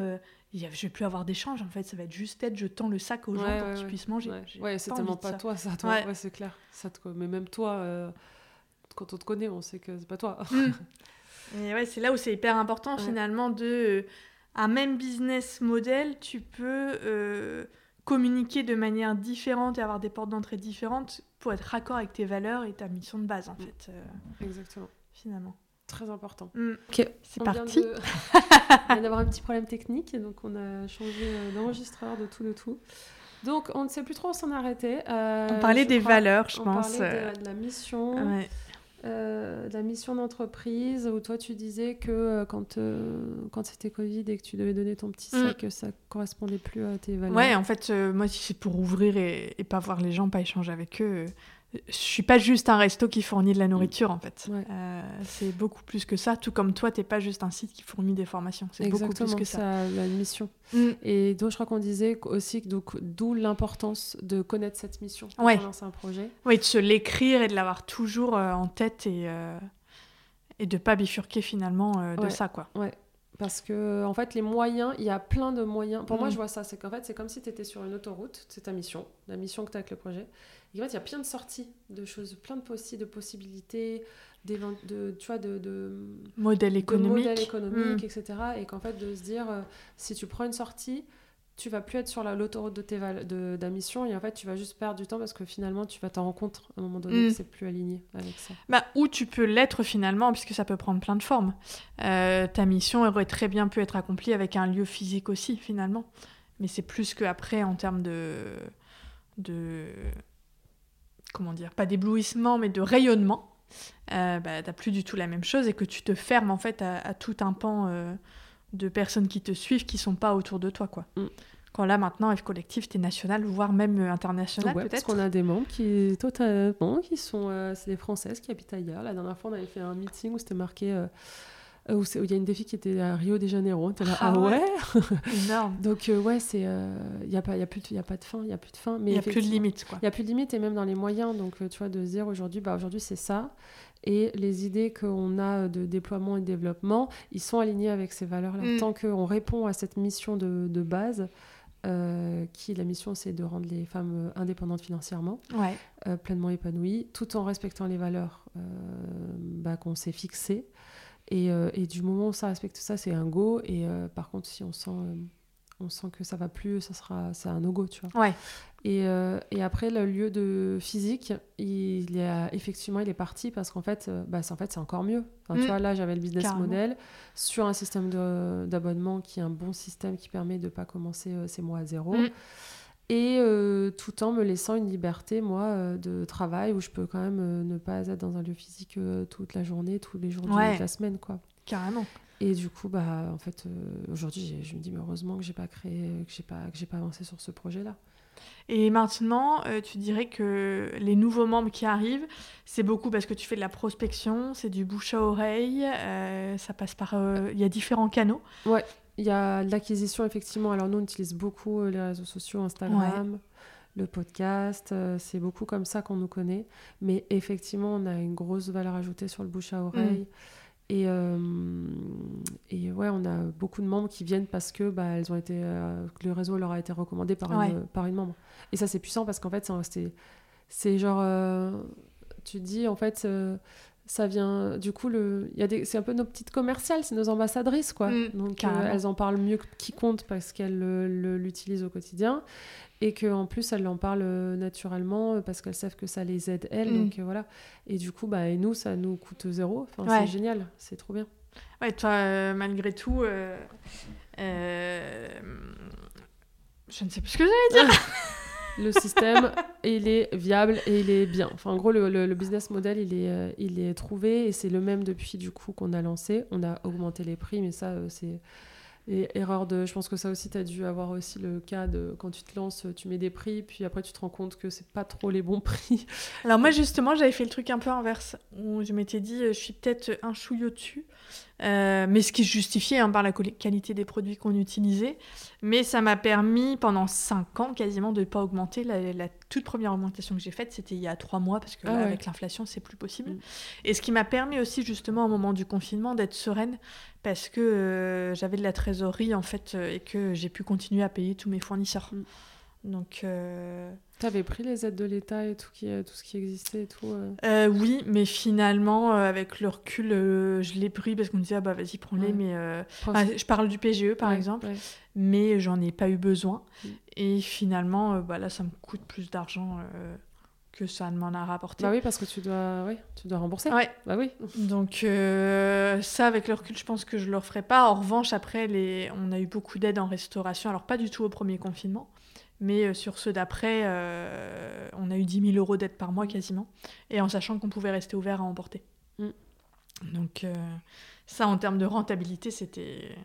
je vais plus avoir d'échange en fait ça va être juste être je tends le sac aux gens pour qu'ils puissent manger. ouais, c'est tellement pas toi ça toi. Ouais, c'est clair. Ça mais même toi euh, quand on te connaît on sait que c'est pas toi. Mm. et ouais c'est là où c'est hyper important finalement de euh, un même business model tu peux euh, communiquer de manière différente et avoir des portes d'entrée différentes pour être raccord avec tes valeurs et ta mission de base en mm. fait exactement. finalement Très important. Mm. Ok, c'est parti. De... vient d'avoir un petit problème technique, donc on a changé euh, d'enregistreur, de tout, de tout. Donc on ne sait plus trop où s'en arrêter. Euh, on parlait des valeurs, je pense. On parlait de, la mission. Euh, de la mission d'entreprise où toi tu disais que quand, quand c'était Covid et que tu devais donner ton petit sac, mm. ça correspondait plus à tes valeurs. Ouais, en fait, moi si c'est pour ouvrir et, et, pas voir les gens, pas échanger avec eux, je suis pas juste un resto qui fournit de la nourriture en fait. Euh, c'est beaucoup plus que ça. Tout comme toi, t'es pas juste un site qui fournit des formations. C'est beaucoup plus que ça. ça la mission. Mm. Et donc je crois qu'on disait aussi d'où l'importance de connaître cette mission quand ouais. on lance un projet. Oui, de se l'écrire et de l'avoir toujours euh, en tête et euh, et de pas bifurquer finalement de ça quoi. Ouais. Parce que, en fait, les moyens, il y a plein de moyens. Pour moi, mm. je vois ça. C'est qu'en fait, c'est comme si tu étais sur une autoroute. C'est ta mission, la mission que tu as avec le projet. Et en fait, il y a plein de sorties, de choses, plein de, possi de possibilités, de, tu vois, de, de modèles économiques, économiques etc. Et qu'en fait, de se dire, euh, si tu prends une sortie, tu vas plus être sur l'autoroute de, tes de, ta mission et en fait tu vas juste perdre du temps parce que finalement tu vas t'en rendre compte à un moment donné que mm. c'est plus aligné avec ça. Bah, ou tu peux l'être finalement puisque ça peut prendre plein de formes. Euh, ta mission aurait très bien pu être accomplie avec un lieu physique aussi finalement. Mais c'est plus qu'après en termes de, de comment dire, pas d'éblouissement, mais de rayonnement, euh, bah, t'as plus du tout la même chose et que tu te fermes en fait à, tout un pan euh, de personnes qui te suivent qui sont pas autour de toi, quoi. Mm. Quand là maintenant, F Collectif, t'es national, voire même international peut-être. Parce qu'on a des membres qui totalement, qui sont, c'est des Françaises qui habitent ailleurs. La dernière fois, on avait fait un meeting où c'était marqué euh, où il y a une filles qui était à Rio de Janeiro. T'es là, ah, ah ouais, Énorme. Donc, euh, ouais, c'est. Il euh, n'y a, pas, y a, plus de, y a pas de fin. Il n'y a plus de fin. Il n'y a plus de limite, quoi. Il n'y a plus de limite, et même dans les moyens. Donc, tu vois, de se dire aujourd'hui, bah, aujourd'hui, c'est ça. Et les idées qu'on a de déploiement et de développement, ils sont alignés avec ces valeurs-là. Mm. Tant qu'on répond à cette mission de, de base, qui la mission c'est de rendre les femmes indépendantes financièrement, ouais. pleinement épanouies, tout en respectant les valeurs bah, qu'on s'est fixées. Et, euh, et, du moment où ça respecte ça, c'est un go. Et euh, par contre, si on sent, euh, on sent que ça va plus, ça sera, c'est un no-go, tu vois. Ouais. Et, et, après, le lieu de physique, il est, effectivement, il est parti parce qu'en fait, bah, c'est, en fait, c'est encore mieux. Tu mm. vois, là, j'avais le business model sur un système d'abonnement qui est un bon système qui permet de ne pas commencer ces mois à zéro. Mm et euh, tout en me laissant une liberté, moi, euh, de travail où je peux quand même euh, ne pas être dans un lieu physique toute la journée, tous les jours de la semaine, quoi. Carrément. Et du coup, bah, en fait, aujourd'hui, je me dis, mais heureusement que j'ai pas créé, que j'ai pas, que j'ai pas avancé sur ce projet-là. Et maintenant, tu dirais que les nouveaux membres qui arrivent, c'est beaucoup parce que tu fais de la prospection, c'est du bouche à oreille, ça passe par, il y a différents canaux. Ouais. Il y a l'acquisition, effectivement. Alors, nous, on utilise beaucoup euh, les réseaux sociaux, Instagram, le podcast. Euh, c'est beaucoup comme ça qu'on nous connaît. Mais effectivement, on a une grosse valeur ajoutée sur le bouche à oreille. Mm. Et, euh, et ouais, on a beaucoup de membres qui viennent parce que bah, elles ont été, le réseau leur a été recommandé par, une, par une membre. Et ça, c'est puissant parce qu'en fait, c'est genre. tu dis, en fait, ça vient du coup le il y a des c'est un peu nos petites commerciales c'est nos ambassadrices quoi. Mm, donc euh, elles en parlent mieux que qui compte parce qu'elles l'utilisent au quotidien. Et que en plus elles en parlent euh, naturellement euh, parce qu'elles savent que ça les aide elles. Mm. donc voilà. Et du coup bah et nous ça nous coûte zéro. Enfin c'est génial. C'est trop bien. Ouais toi malgré tout je ne sais plus ce que j'allais dire le système, il est viable et il est bien. Enfin, en gros, le, le, business model, il est, euh, il est trouvé et c'est le même depuis du coup qu'on a lancé. On a augmenté les prix, mais ça, euh, c'est et erreur de. Je pense que ça aussi, tu as dû avoir aussi le cas de quand tu te lances, tu mets des prix, puis après tu te rends compte que c'est pas trop les bons prix. Alors, moi, justement, j'avais fait le truc un peu inverse, où je m'étais dit, euh, je suis peut-être un chouillot dessus, euh, mais ce qui se justifiait hein, par la qualité des produits qu'on utilisait. Mais ça m'a permis, pendant 5 ans quasiment, de ne pas augmenter. La, toute première augmentation que j'ai faite, c'était il y a 3 mois, parce que ah avec l'inflation, c'est plus possible. Mm. Et ce qui m'a permis aussi, justement, au moment du confinement, d'être sereine, parce que euh, j'avais de la trésorerie, en fait, euh, et que j'ai pu continuer à payer tous mes fournisseurs. Mm. Donc. Euh... avais pris les aides de l'État et tout, qui, tout ce qui existait et tout euh euh, Oui, mais finalement, euh, avec le recul, je l'ai pris parce qu'on me disait, ah bah vas-y, prends-les. Mais je parle du PGE, par exemple, mais j'en ai pas eu besoin. Et finalement, bah, là, ça me coûte plus d'argent que ça ne m'en a rapporté. Bah oui, parce que tu dois, oui, tu dois rembourser. Ouais. Bah oui. Donc ça, avec le recul, je pense que je le referai pas. En revanche, après, les... on a eu beaucoup d'aides en restauration. Alors pas du tout au premier confinement, mais euh, sur ceux d'après, euh, on a eu 10 000 euros d'aide par mois quasiment, et en sachant qu'on pouvait rester ouvert à emporter. Mm. Donc euh, ça, en termes de rentabilité, c'était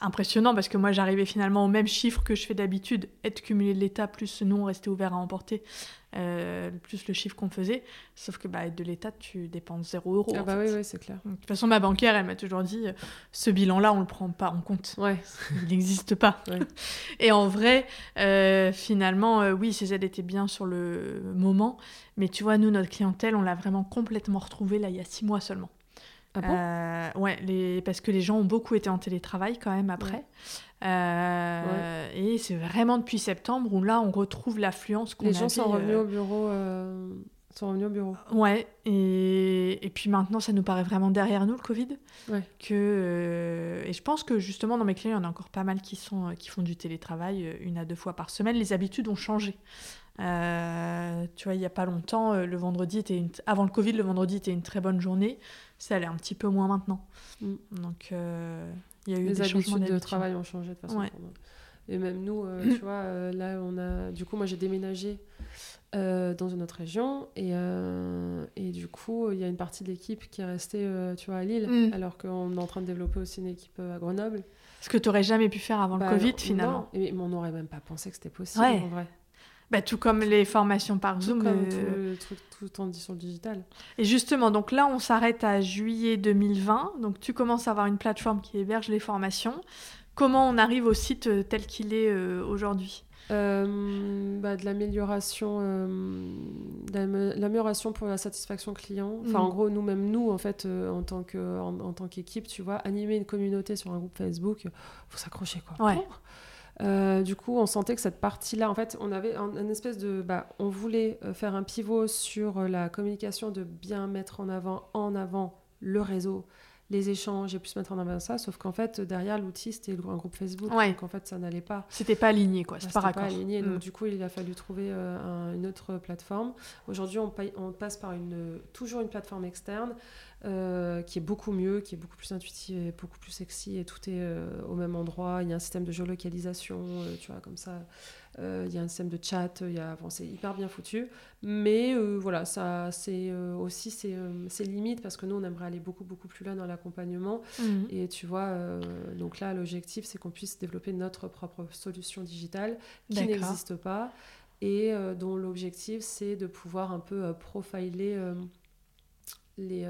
impressionnant parce que moi j'arrivais finalement au même chiffre que je fais d'habitude, être cumulé de l'État plus nous on restait ouvert à emporter, euh, plus le chiffre qu'on faisait. Sauf que bah, de l'État tu dépenses 0 euros. Ah bah oui, oui c'est clair. de toute façon ma banquière elle m'a toujours dit euh, ce bilan-là on le prend pas en compte. Ouais. Il n'existe pas. Et en vrai, euh, finalement, oui ces aides étaient bien sur le moment, mais tu vois nous notre clientèle on l'a vraiment complètement retrouvée là il y a 6 mois seulement. Ah bon? Ouais, les... parce que les gens ont beaucoup été en télétravail quand même après. Euh, et c'est vraiment depuis septembre où là on retrouve l'affluence qu'on Les gens sont revenus au bureau. Euh, sont revenus au bureau. Ouais, et... et puis maintenant ça nous paraît vraiment derrière nous le Covid. Ouais. Que, et je pense que justement dans mes clients, il y en a encore pas mal qui, sont, qui font du télétravail une à deux fois par semaine. Les habitudes ont changé. tu vois, il n'y a pas longtemps, le vendredi était avant le Covid, le vendredi était une très bonne journée ça allait un petit peu moins maintenant. Mm. Donc, euh, il y a eu les des habitudes de travail ont changé de façon. Et même nous, euh, tu vois, euh, là, on a. Du coup, moi, j'ai déménagé euh, dans une autre région. Et, et du coup, il y a une partie de l'équipe qui est restée, tu vois, à Lille, Mm. alors qu'on est en train de développer aussi une équipe à Grenoble. Ce que tu n'aurais jamais pu faire avant Bah, le Covid, non, finalement. et- mais on n'aurait même pas pensé que c'était possible, Ouais. en vrai. Bah, tout comme les formations par Tout Zoom. comme euh, tout, dit sur le digital. Et justement, donc là, on s'arrête à juillet 2020. Donc tu commences à avoir une plateforme qui héberge les formations. Comment on arrive au site euh, tel qu'il est euh, aujourd'hui? Euh, bah, de l'amélioration euh, l'amélioration pour la satisfaction client enfin Mm. en gros nous même nous en fait euh, en tant que en, en tant qu'équipe tu vois animer une communauté sur un groupe Facebook faut s'accrocher quoi Ouais. Euh, du coup on sentait que cette partie là en fait on avait un, un espèce de bah, on voulait euh, faire un pivot sur la communication de bien mettre en avant en avant le réseau les échanges et plus mettre en avant ça sauf qu'en fait derrière l'outil c'était un groupe Facebook Ouais. donc en fait ça n'allait pas C'était pas aligné, quoi. C'était pas pas aligné, Mm. donc du coup il a fallu trouver euh, un- une autre plateforme. Aujourd'hui on, paye- on passe par une, toujours une plateforme externe euh, qui est beaucoup mieux, qui est beaucoup plus intuitive et beaucoup plus sexy et tout est euh, au même endroit. Il y a un système de géolocalisation, euh, tu vois, comme ça. Euh, il y a un système de chat, il y a, bon, c'est hyper bien foutu. Mais euh, voilà, ça, c'est euh, aussi c'est euh, c'est limite parce que nous on aimerait aller beaucoup beaucoup plus loin dans l'accompagnement. Mhm. Et tu vois, donc là, l'objectif, c'est qu'on puisse développer notre propre solution digitale qui n'existe pas et euh, dont l'objectif, c'est de pouvoir un peu euh, profiler euh, les,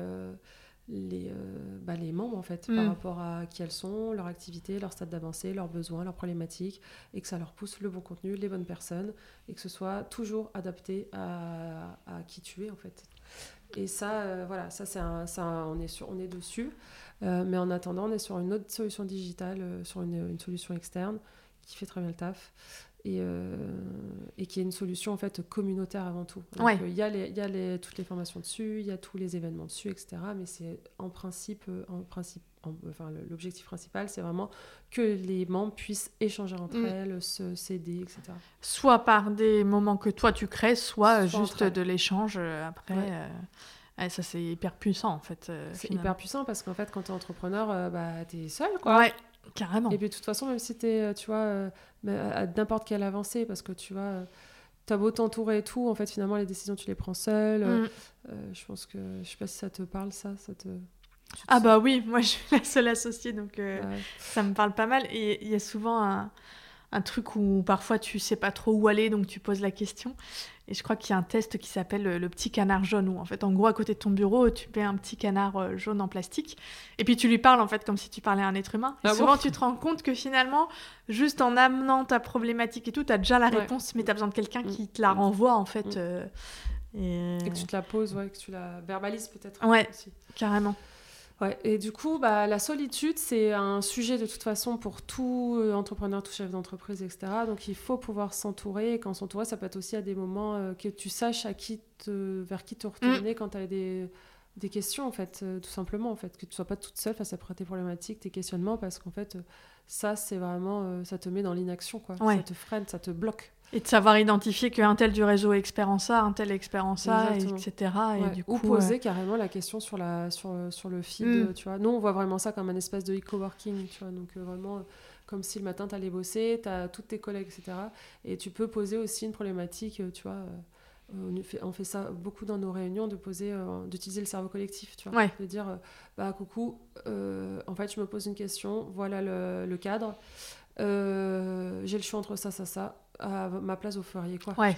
les, euh, bah, les membres, en fait, Mm. par rapport à qui elles sont, leur activité, leur stade d'avancée, leurs besoins, leurs problématiques, et que ça leur pousse le bon contenu, les bonnes personnes, et que ce soit toujours adapté à, à qui tu es, en fait. Et ça, euh, voilà, ça, c'est un, ça, on, est sur, on est dessus. Euh, mais en attendant, on est sur une autre solution digitale, sur une, une solution externe qui fait très bien le taf et, euh, et qui est une solution en fait communautaire avant tout. Ouais. euh, Il y a, les, y a les, toutes les formations dessus, il y a tous les événements dessus, etc. Mais c'est en principe, euh, en principe en- enfin, l'objectif principal, c'est vraiment que les membres puissent échanger entre Mm. elles, se s'aider, etc. Soit par des moments que toi tu crées, soit, Soit juste de l'échange euh, après. Ouais. euh, ça, c'est hyper puissant, en fait. euh, C'est hyper puissant parce qu'en fait, quand tu es entrepreneur, euh, bah, tu es seul, quoi. Ouais, carrément. Et puis de toute façon, même si tu es, tu vois, euh, à n'importe quelle avancée, parce que tu vois, tu as beau t'entourer et tout, en fait, finalement, les décisions, tu les prends seul. Mm. je pense que, je sais pas si ça te parle, ça. ça te... tu te Ah sens- bah oui, moi je suis la seule associée, donc euh, Ouais. ça me parle pas mal. Et il y a souvent un, un truc où parfois tu sais pas trop où aller, donc tu poses la question. Et je crois qu'il y a un test qui s'appelle le petit canard jaune, où en fait, en gros, à côté de ton bureau, tu mets un petit canard euh, jaune en plastique, et puis tu lui parles en fait comme si tu parlais à un être humain. Et Ah souvent, bon tu te rends compte que finalement, juste en amenant ta problématique et tout, tu as déjà la Ouais. réponse, mais tu as besoin de quelqu'un Mm. qui te la Mm. renvoie en fait. Mm. euh, et... Et que tu te la poses, ouais, que tu la verbalises peut-être. Ouais. aussi. Carrément. Ouais, et du coup, bah, la solitude, c'est un sujet de toute façon pour tout euh, entrepreneur, tout chef d'entreprise, etc. Donc il faut pouvoir s'entourer. Et quand s'entourer, ça peut être aussi à des moments euh, que tu saches à qui te, vers qui te retourner quand tu as des, des questions, en fait, euh, tout simplement. En fait, que tu sois pas toute seule face à tes problématiques, tes questionnements, parce qu'en fait, ça, c'est vraiment, euh, ça te met dans l'inaction, quoi. Ouais. Ça te freine, ça te bloque. Et de savoir identifier qu'un tel du réseau est expert en ça, un tel est expert en ça, etc. Et Ouais, du Ou poser carrément la question sur, la, sur, sur le feed, Mm. tu vois. Nous, on voit vraiment ça comme un espèce de e-coworking, tu vois. Donc, euh, vraiment, euh, comme si le matin, tu allais bosser, tu as toutes tes collègues, etc. Et tu peux poser aussi une problématique, euh, tu vois. on fait, on fait ça beaucoup dans nos réunions, de poser, euh, d'utiliser le cerveau collectif, tu vois. Ouais. De dire, euh, bah, coucou, euh, en fait, je me pose une question, voilà le, le cadre. J'ai le choix entre ça, ça, ça. À ma place, vous feriez quoi Ouais.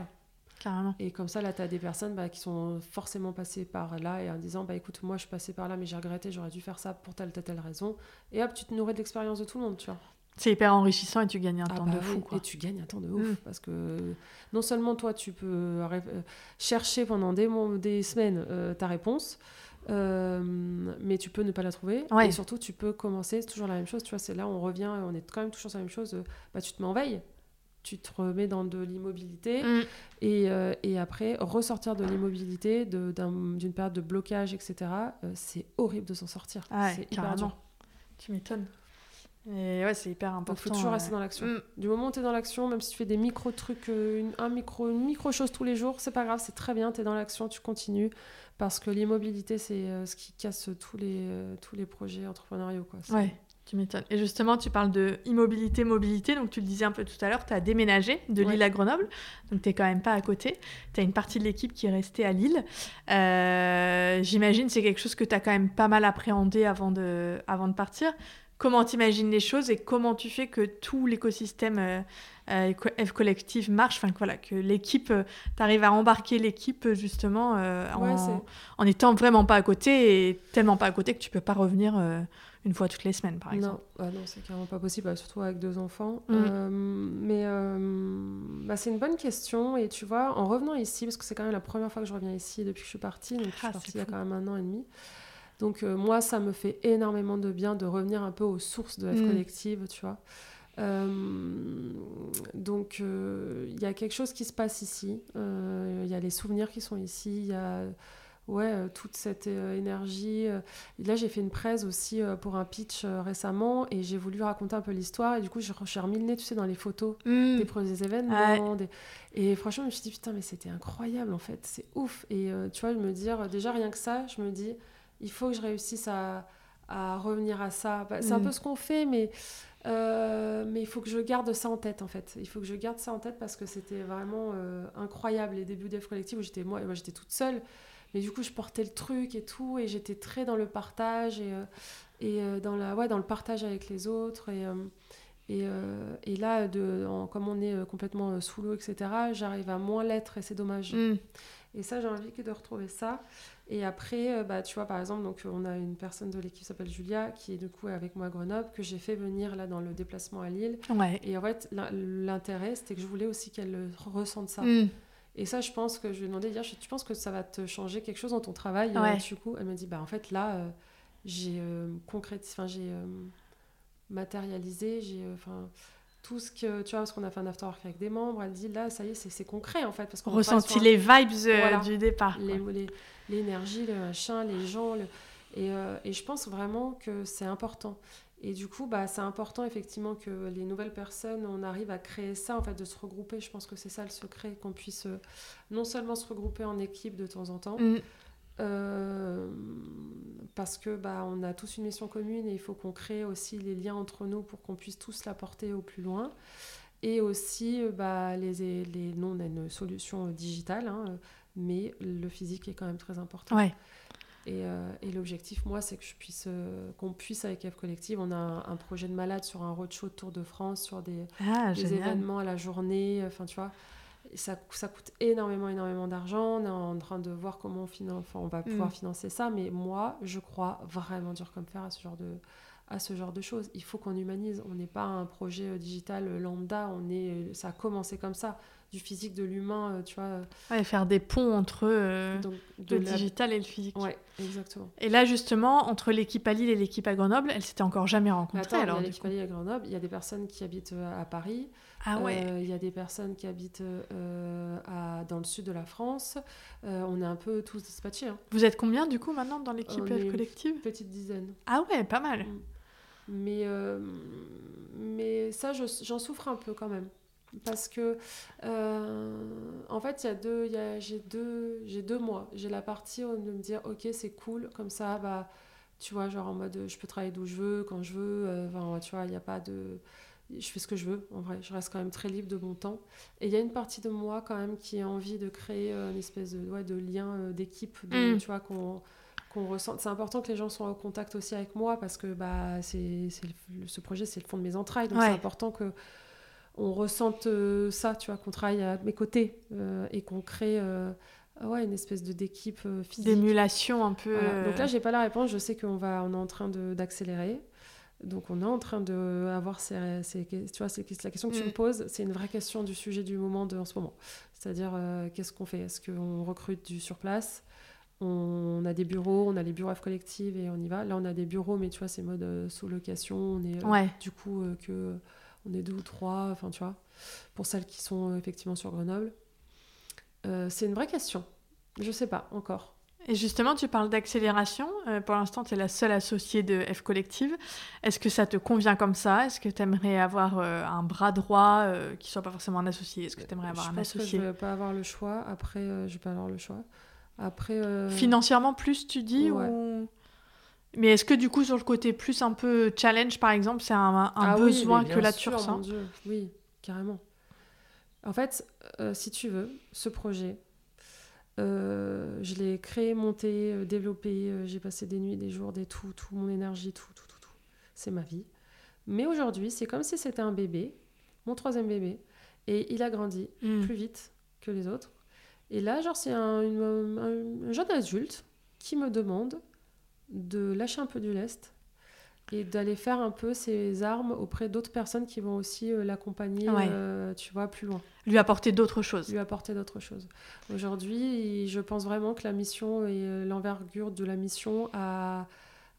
carrément. Et comme ça, là, tu as des personnes bah, qui sont forcément passées par là et en disant bah écoute, moi je suis passée par là, mais j'ai regretté, j'aurais dû faire ça pour telle, telle, telle raison. Et hop, tu te nourris de l'expérience de tout le monde, tu vois. C'est hyper enrichissant et tu gagnes un Ah temps bah de oui, fou. Quoi. Et tu gagnes un temps de ouf. Mm. Parce que non seulement toi, tu peux ré- euh, chercher pendant des, mois- des semaines euh, ta réponse. euh, mais tu peux ne pas la trouver Ouais. et surtout tu peux commencer c'est toujours la même chose tu vois c'est là on revient on est quand même toujours sur la même chose euh, bah tu te mets en veille tu te remets dans de l'immobilité Mm. et, euh, et après, ressortir de l'immobilité, d'une période de blocage, etc., euh, c'est horrible de s'en sortir. Ah ouais, c'est hyper dur. Tu m'étonnes. Et ouais, c'est hyper important. il faut toujours rester dans l'action. mm. Du moment où tu es dans l'action, même si tu fais des micro-trucs, euh, une, un micro, une micro-chose tous les jours, c'est pas grave, c'est très bien, tu es dans l'action, tu continues. Parce que l'immobilité, c'est ce qui casse tous les, tous les projets entrepreneuriaux. Quoi. Ouais, Tu m'étonnes. Et justement, tu parles de immobilité, mobilité. Donc, tu le disais un peu tout à l'heure, tu as déménagé de Lille à Grenoble. Donc, tu n'es quand même pas à côté. Tu as une partie de l'équipe qui est restée à Lille. Euh, j'imagine c'est quelque chose que tu as quand même pas mal appréhendé avant de, avant de partir. Comment tu imagines les choses et comment tu fais que tout l'écosystème euh, euh, F collectif marche, enfin voilà, que l'équipe, tu arrives à embarquer l'équipe justement en, en étant vraiment pas à côté et tellement pas à côté que tu peux pas revenir une fois toutes les semaines, par exemple. Non, ah non c'est carrément pas possible, bah, surtout avec deux enfants. Mm. Euh, mais euh, bah, c'est une bonne question. Et tu vois, en revenant ici, parce que c'est quand même la première fois que je reviens ici depuis que je suis partie, donc je suis ah, partie il y a quand même un an et demi. Donc euh, moi, ça me fait énormément de bien de revenir un peu aux sources de F mm. Collective, tu vois. donc il y a quelque chose qui se passe ici. Il y a les souvenirs qui sont ici. Il y a ouais, euh, toute cette euh, énergie. Euh. là, j'ai fait une presse aussi pour un pitch récemment et j'ai voulu raconter un peu l'histoire. Et du coup, j'ai remis le nez, tu sais, dans les photos mmh. des premiers événements. Et franchement, je me suis dit, putain, mais c'était incroyable en fait, c'est ouf. Et tu vois, me dire, déjà rien que ça, je me dis, il faut que je réussisse à, à revenir à ça. Bah, c'est un mmh. peu ce qu'on fait, mais. mais il faut que je garde ça en tête en fait. Il faut que je garde ça en tête parce que c'était vraiment incroyable les débuts d'Ef Collective où j'étais moi, moi j'étais toute seule. Mais du coup, je portais le truc et tout, et j'étais très dans le partage et, euh, et euh, dans, la, ouais, dans le partage avec les autres. Et, euh, et, et là, de, comme on est complètement sous l'eau, etc., j'arrive à moins l'être et c'est dommage. Mm. Et ça, j'ai envie de retrouver ça. Et après, bah, tu vois, par exemple, donc, on a une personne de l'équipe qui s'appelle Julia, qui est du coup avec moi à Grenoble, que j'ai fait venir là dans le déplacement à Lille. Ouais. Et en fait, l'intérêt, c'était que je voulais aussi qu'elle ressente ça. Mm. Et ça, je pense que je lui ai demandé tu penses que ça va te changer quelque chose dans ton travail Du coup, elle m'a dit, bah en fait là, euh, j'ai euh, enfin j'ai euh, matérialisé, j'ai enfin tout ce que tu vois, parce qu'on a fait un after work avec des membres. Elle dit là, ça y est, c'est concret en fait, parce qu'on ressenti les vibes du départ, l'énergie, le machin, les gens, le... et, et je pense vraiment que c'est important. Et du coup, bah, c'est important effectivement que les nouvelles personnes, on arrive à créer ça, en fait, de se regrouper. Je pense que c'est ça le secret, qu'on puisse euh, non seulement se regrouper en équipe de temps en temps, mm. euh, parce que bah, on a tous une mission commune et il faut qu'on crée aussi les liens entre nous pour qu'on puisse tous la porter au plus loin. Et aussi, euh, bah, les, les, nous, on a une solution digitale, hein, mais le physique est quand même très important. Ouais. Euh, et, l'objectif, moi, c'est que je puisse, euh, qu'on puisse avec F Collective, on a un, projet de malade sur un roadshow Tour de France, sur des, ah, événements à la journée. Enfin, tu vois, ça, ça coûte énormément, énormément d'argent. On est en train de voir comment on, finance, enfin, on va pouvoir mm. financer ça. Mais moi, je crois vraiment dur comme fer à ce genre de, à ce genre de choses. Il faut qu'on humanise. On n'est pas un projet euh, digital lambda. On est, ça a commencé comme ça du physique, de l'humain, euh, tu vois. Ouais, faire des ponts entre euh, le digital et le physique. Ouais, exactement. Et là, justement, entre l'équipe à Lille et l'équipe à Grenoble, elles s'étaient encore jamais rencontrées. alors, il y a l'équipe à Lille à Grenoble, il y a des personnes qui habitent euh, à Paris. Ah ouais. il y a des personnes qui habitent à, dans le sud de la France. on est un peu tous dispatchés. Hein. Vous êtes combien, du coup, maintenant, dans l'équipe collective? Petite dizaine. Ah ouais, pas mal. Mm. Mais, mais ça, j'en souffre un peu quand même parce que euh, en fait il y a deux j'ai deux j'ai deux mois. J'ai la partie de me dire ok c'est cool. Comme ça bah tu vois genre en mode je peux travailler d'où je veux quand je veux. Euh, enfin tu vois il n'y a pas de je fais ce que je veux en vrai. Je reste quand même très libre de mon temps. Et il y a une partie de moi quand même qui a envie de créer euh, une espèce de ouais, de lien d'équipe mm. tu vois qu'on qu'on ressent c'est important que les gens soient en contact aussi avec moi parce que bah c'est ce projet c'est le fond de mes entrailles. Donc c'est important que on ressente euh, ça, tu vois, qu'on travaille à mes côtés euh, et qu'on crée euh, ouais, une espèce de d'équipe physique. D'émulation un peu. Donc là, j'ai pas la réponse. Je sais qu'on va, on est en train d'accélérer. Donc on est en train de avoir ces, tu vois, c'est la question que tu me mm. poses, c'est une vraie question du sujet du moment de en ce moment. C'est-à-dire qu'est-ce qu'on fait? Est-ce qu'on recrute du sur place? On a des bureaux, on a les bureaux F collective et on y va. Là, on a des bureaux, mais tu vois, c'est mode sous location. On est du coup que on est deux ou trois, enfin tu vois, pour celles qui sont euh, effectivement sur Grenoble. Euh, c'est une vraie question. Je sais pas encore. Et justement, tu parles d'accélération. Euh, pour l'instant, tu es la seule associée de F Collective. Est-ce que ça te convient comme ça? Est-ce que tu aimerais avoir un bras droit qui soit pas forcément un associé? Est-ce que tu aimerais avoir un associé? Je ne vais pas avoir le choix. Après, je vais pas avoir le choix. Après, Financièrement plus, tu dis ou... Mais est-ce que du coup, sur le côté plus un peu challenge, par exemple, c'est un, un Ah besoin que là sûr, tu ressens mon Dieu, Oui, carrément. En fait, euh, si tu veux, ce projet, euh, je l'ai créé, monté, euh, développé. euh, j'ai passé des nuits, des jours, des tout, tout mon énergie, tout, tout, tout, tout. C'est ma vie. Mais aujourd'hui, c'est comme si c'était un bébé, mon troisième bébé, et il a grandi Mm. plus vite que les autres. Et là, genre, c'est un, une- un- un jeune adulte qui me demande de lâcher un peu du lest et d'aller faire un peu ses armes auprès d'autres personnes qui vont aussi euh, l'accompagner, Ouais. euh, tu vois, plus loin, Lui apporter d'autres choses. lui apporter d'autres choses. Aujourd'hui, je pense vraiment que la mission et euh, l'envergure de la mission a,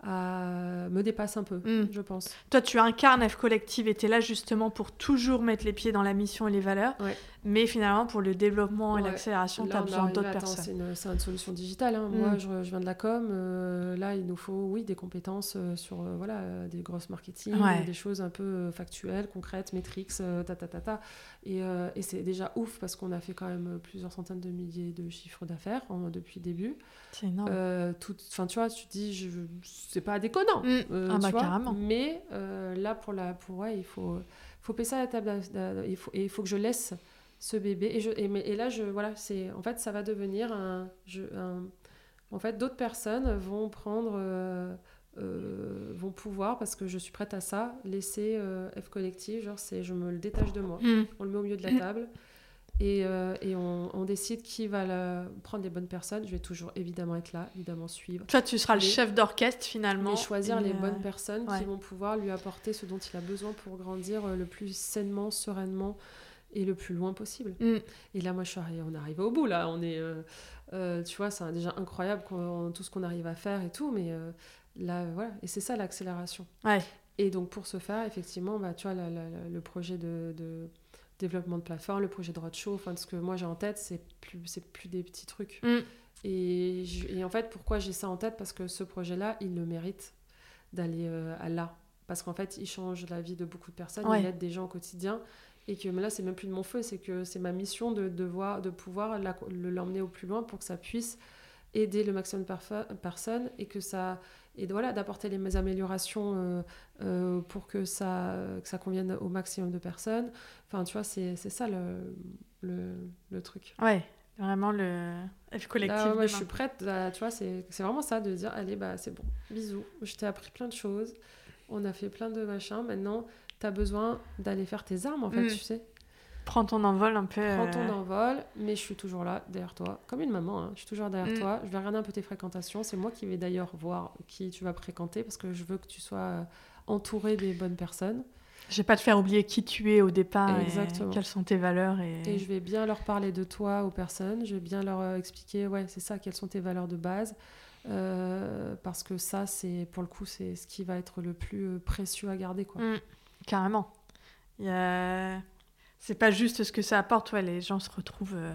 a- me dépasse un peu, Mm. je pense. Toi, tu incarnes F Collective et tu es là justement pour toujours mettre les pieds dans la mission et les valeurs. Ouais. Mais finalement, pour le développement et Ouais. l'accélération, tu as besoin d'autres personnes. C'est une, solution digitale. hein. Mm. Moi, je, je viens de la com. euh, là, il nous faut, oui, des compétences euh, sur euh, voilà, des grosses marketing, Ouais. des choses un peu factuelles, concrètes, métriques, euh, ta, ta, ta, ta. Et, et c'est déjà ouf parce qu'on a fait quand même plusieurs centaines de milliers de chiffres d'affaires en- depuis le début. C'est énorme. Tout- Enfin, tu vois, tu te dis, je, c'est pas déconnant. Mm. Ah bah, vois. carrément. Mais là, pour la, pour ouais, il faut, faut payer ça à la table. d'a- Il faut, et il faut que je laisse ce bébé. Et, je, et, mais- et là, je, voilà, c'est, en fait, ça va devenir un, je, un- en fait, d'autres personnes vont prendre, euh, euh, vont pouvoir, parce que je suis prête à ça, laisser euh, F collective. Genre, c'est, je me le détache de moi. Mm. On le met au milieu de la table. Et, euh, et on, on décide qui va la- prendre les bonnes personnes. Je vais toujours évidemment être là, évidemment suivre. Toi, tu seras le chef d'orchestre finalement. Mais choisir Et, les bonnes personnes ouais. qui vont pouvoir lui apporter ce dont il a besoin pour grandir le plus sainement, sereinement et le plus loin possible. Mm. Et là, moi, je suis arri- on est arrivé au bout. Là, on est, euh, euh, tu vois, c'est déjà incroyable tout ce qu'on arrive à faire et tout, mais euh, là, voilà. Et c'est ça l'accélération. Ouais. Et donc, pour ce faire, effectivement, bah, tu vois, la- la- la- le projet de, de développement de plateforme, le projet de roadshow, enfin, ce que moi j'ai en tête, c'est plus, c'est plus des petits trucs. Mm. Et, je- et en fait, pourquoi j'ai ça en tête? Parce que ce projet-là, il le mérite d'aller à là. Parce qu'en fait, il change la vie de beaucoup de personnes, Ouais. il aide des gens au quotidien. Et que mais là, c'est même plus de mon feu, c'est que c'est ma mission de, de, voir, de pouvoir l'emmener au plus loin pour que ça puisse aider le maximum de personnes et que ça et voilà d'apporter les améliorations euh, euh, pour que ça que ça convienne au maximum de personnes enfin tu vois c'est c'est ça le, le, le truc Ouais, vraiment le collectif. Là, je suis prête, à- tu vois, c'est c'est vraiment ça, de dire, allez, bah, c'est bon, bisous, je t'ai appris plein de choses, on a fait plein de machins, maintenant, t'as besoin d'aller faire tes armes, en fait, Mm. tu sais. Prends ton envol un peu. Prends ton euh, envol, mais je suis toujours là, derrière toi, comme une maman, hein, je suis toujours derrière Mm. toi, je vais regarder un peu tes fréquentations, c'est moi qui vais d'ailleurs voir qui tu vas fréquenter, parce que je veux que tu sois euh, entouré des bonnes personnes, Je vais pas te faire oublier qui tu es au départ Exactement. et quelles sont tes valeurs. Et, Et je vais bien leur parler de toi aux personnes. Je vais bien leur euh, expliquer, ouais, c'est ça, quelles sont tes valeurs de base. Euh, parce que ça, c'est pour le coup, c'est ce qui va être le plus précieux à garder, quoi. Mm, carrément. A- C'est pas juste ce que ça apporte, ouais, les gens se retrouvent euh,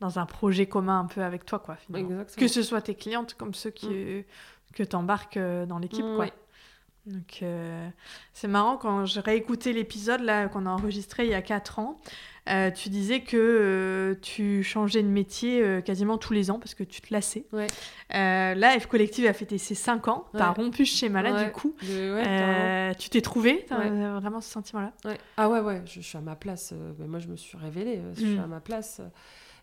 dans un projet commun un peu avec toi, quoi, finalement. Que ce soit tes clientes comme ceux qui, que tu embarques dans l'équipe, Mm, quoi. ouais. Donc, euh, c'est marrant, quand je réécoutais l'épisode là qu'on a enregistré il y a 4 ans, euh, tu disais que euh, tu changeais de métier quasiment tous les ans parce que tu te lassais. Ouais. Là, F Collective a fêté ses 5 ans. Tu as Ouais. rompu ce schéma-là, Ouais. du coup. Tu t'es trouvé T'as Ouais. vraiment ce sentiment-là Ouais. Ah ouais, ouais, je, je suis à ma place. mais moi, je me suis révélée. Je suis Mm. à ma place.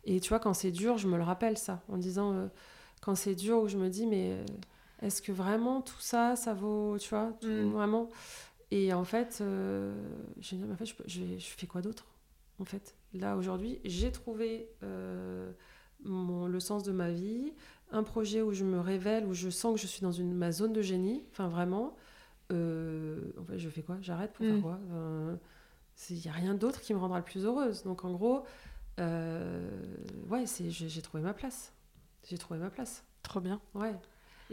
Et tu vois, quand c'est dur, je me le rappelle, ça. En disant, quand c'est dur, où je me dis, mais est-ce que vraiment tout ça, ça vaut, tu vois, tout- Mm. vraiment? Et en fait, euh, j'ai dit, mais en fait, je, fais quoi d'autre En fait, là, aujourd'hui, j'ai trouvé euh, mon, le sens de ma vie, un projet où je me révèle, où je sens que je suis dans une, ma zone de génie. Enfin, vraiment. Euh, en fait, je fais quoi? J'arrête pour Mm. faire quoi? Euh, il n'y a rien d'autre qui me rendra le plus heureuse. Donc en gros, euh, ouais, c'est, j'ai, j'ai trouvé ma place. J'ai trouvé ma place. Trop bien. Ouais.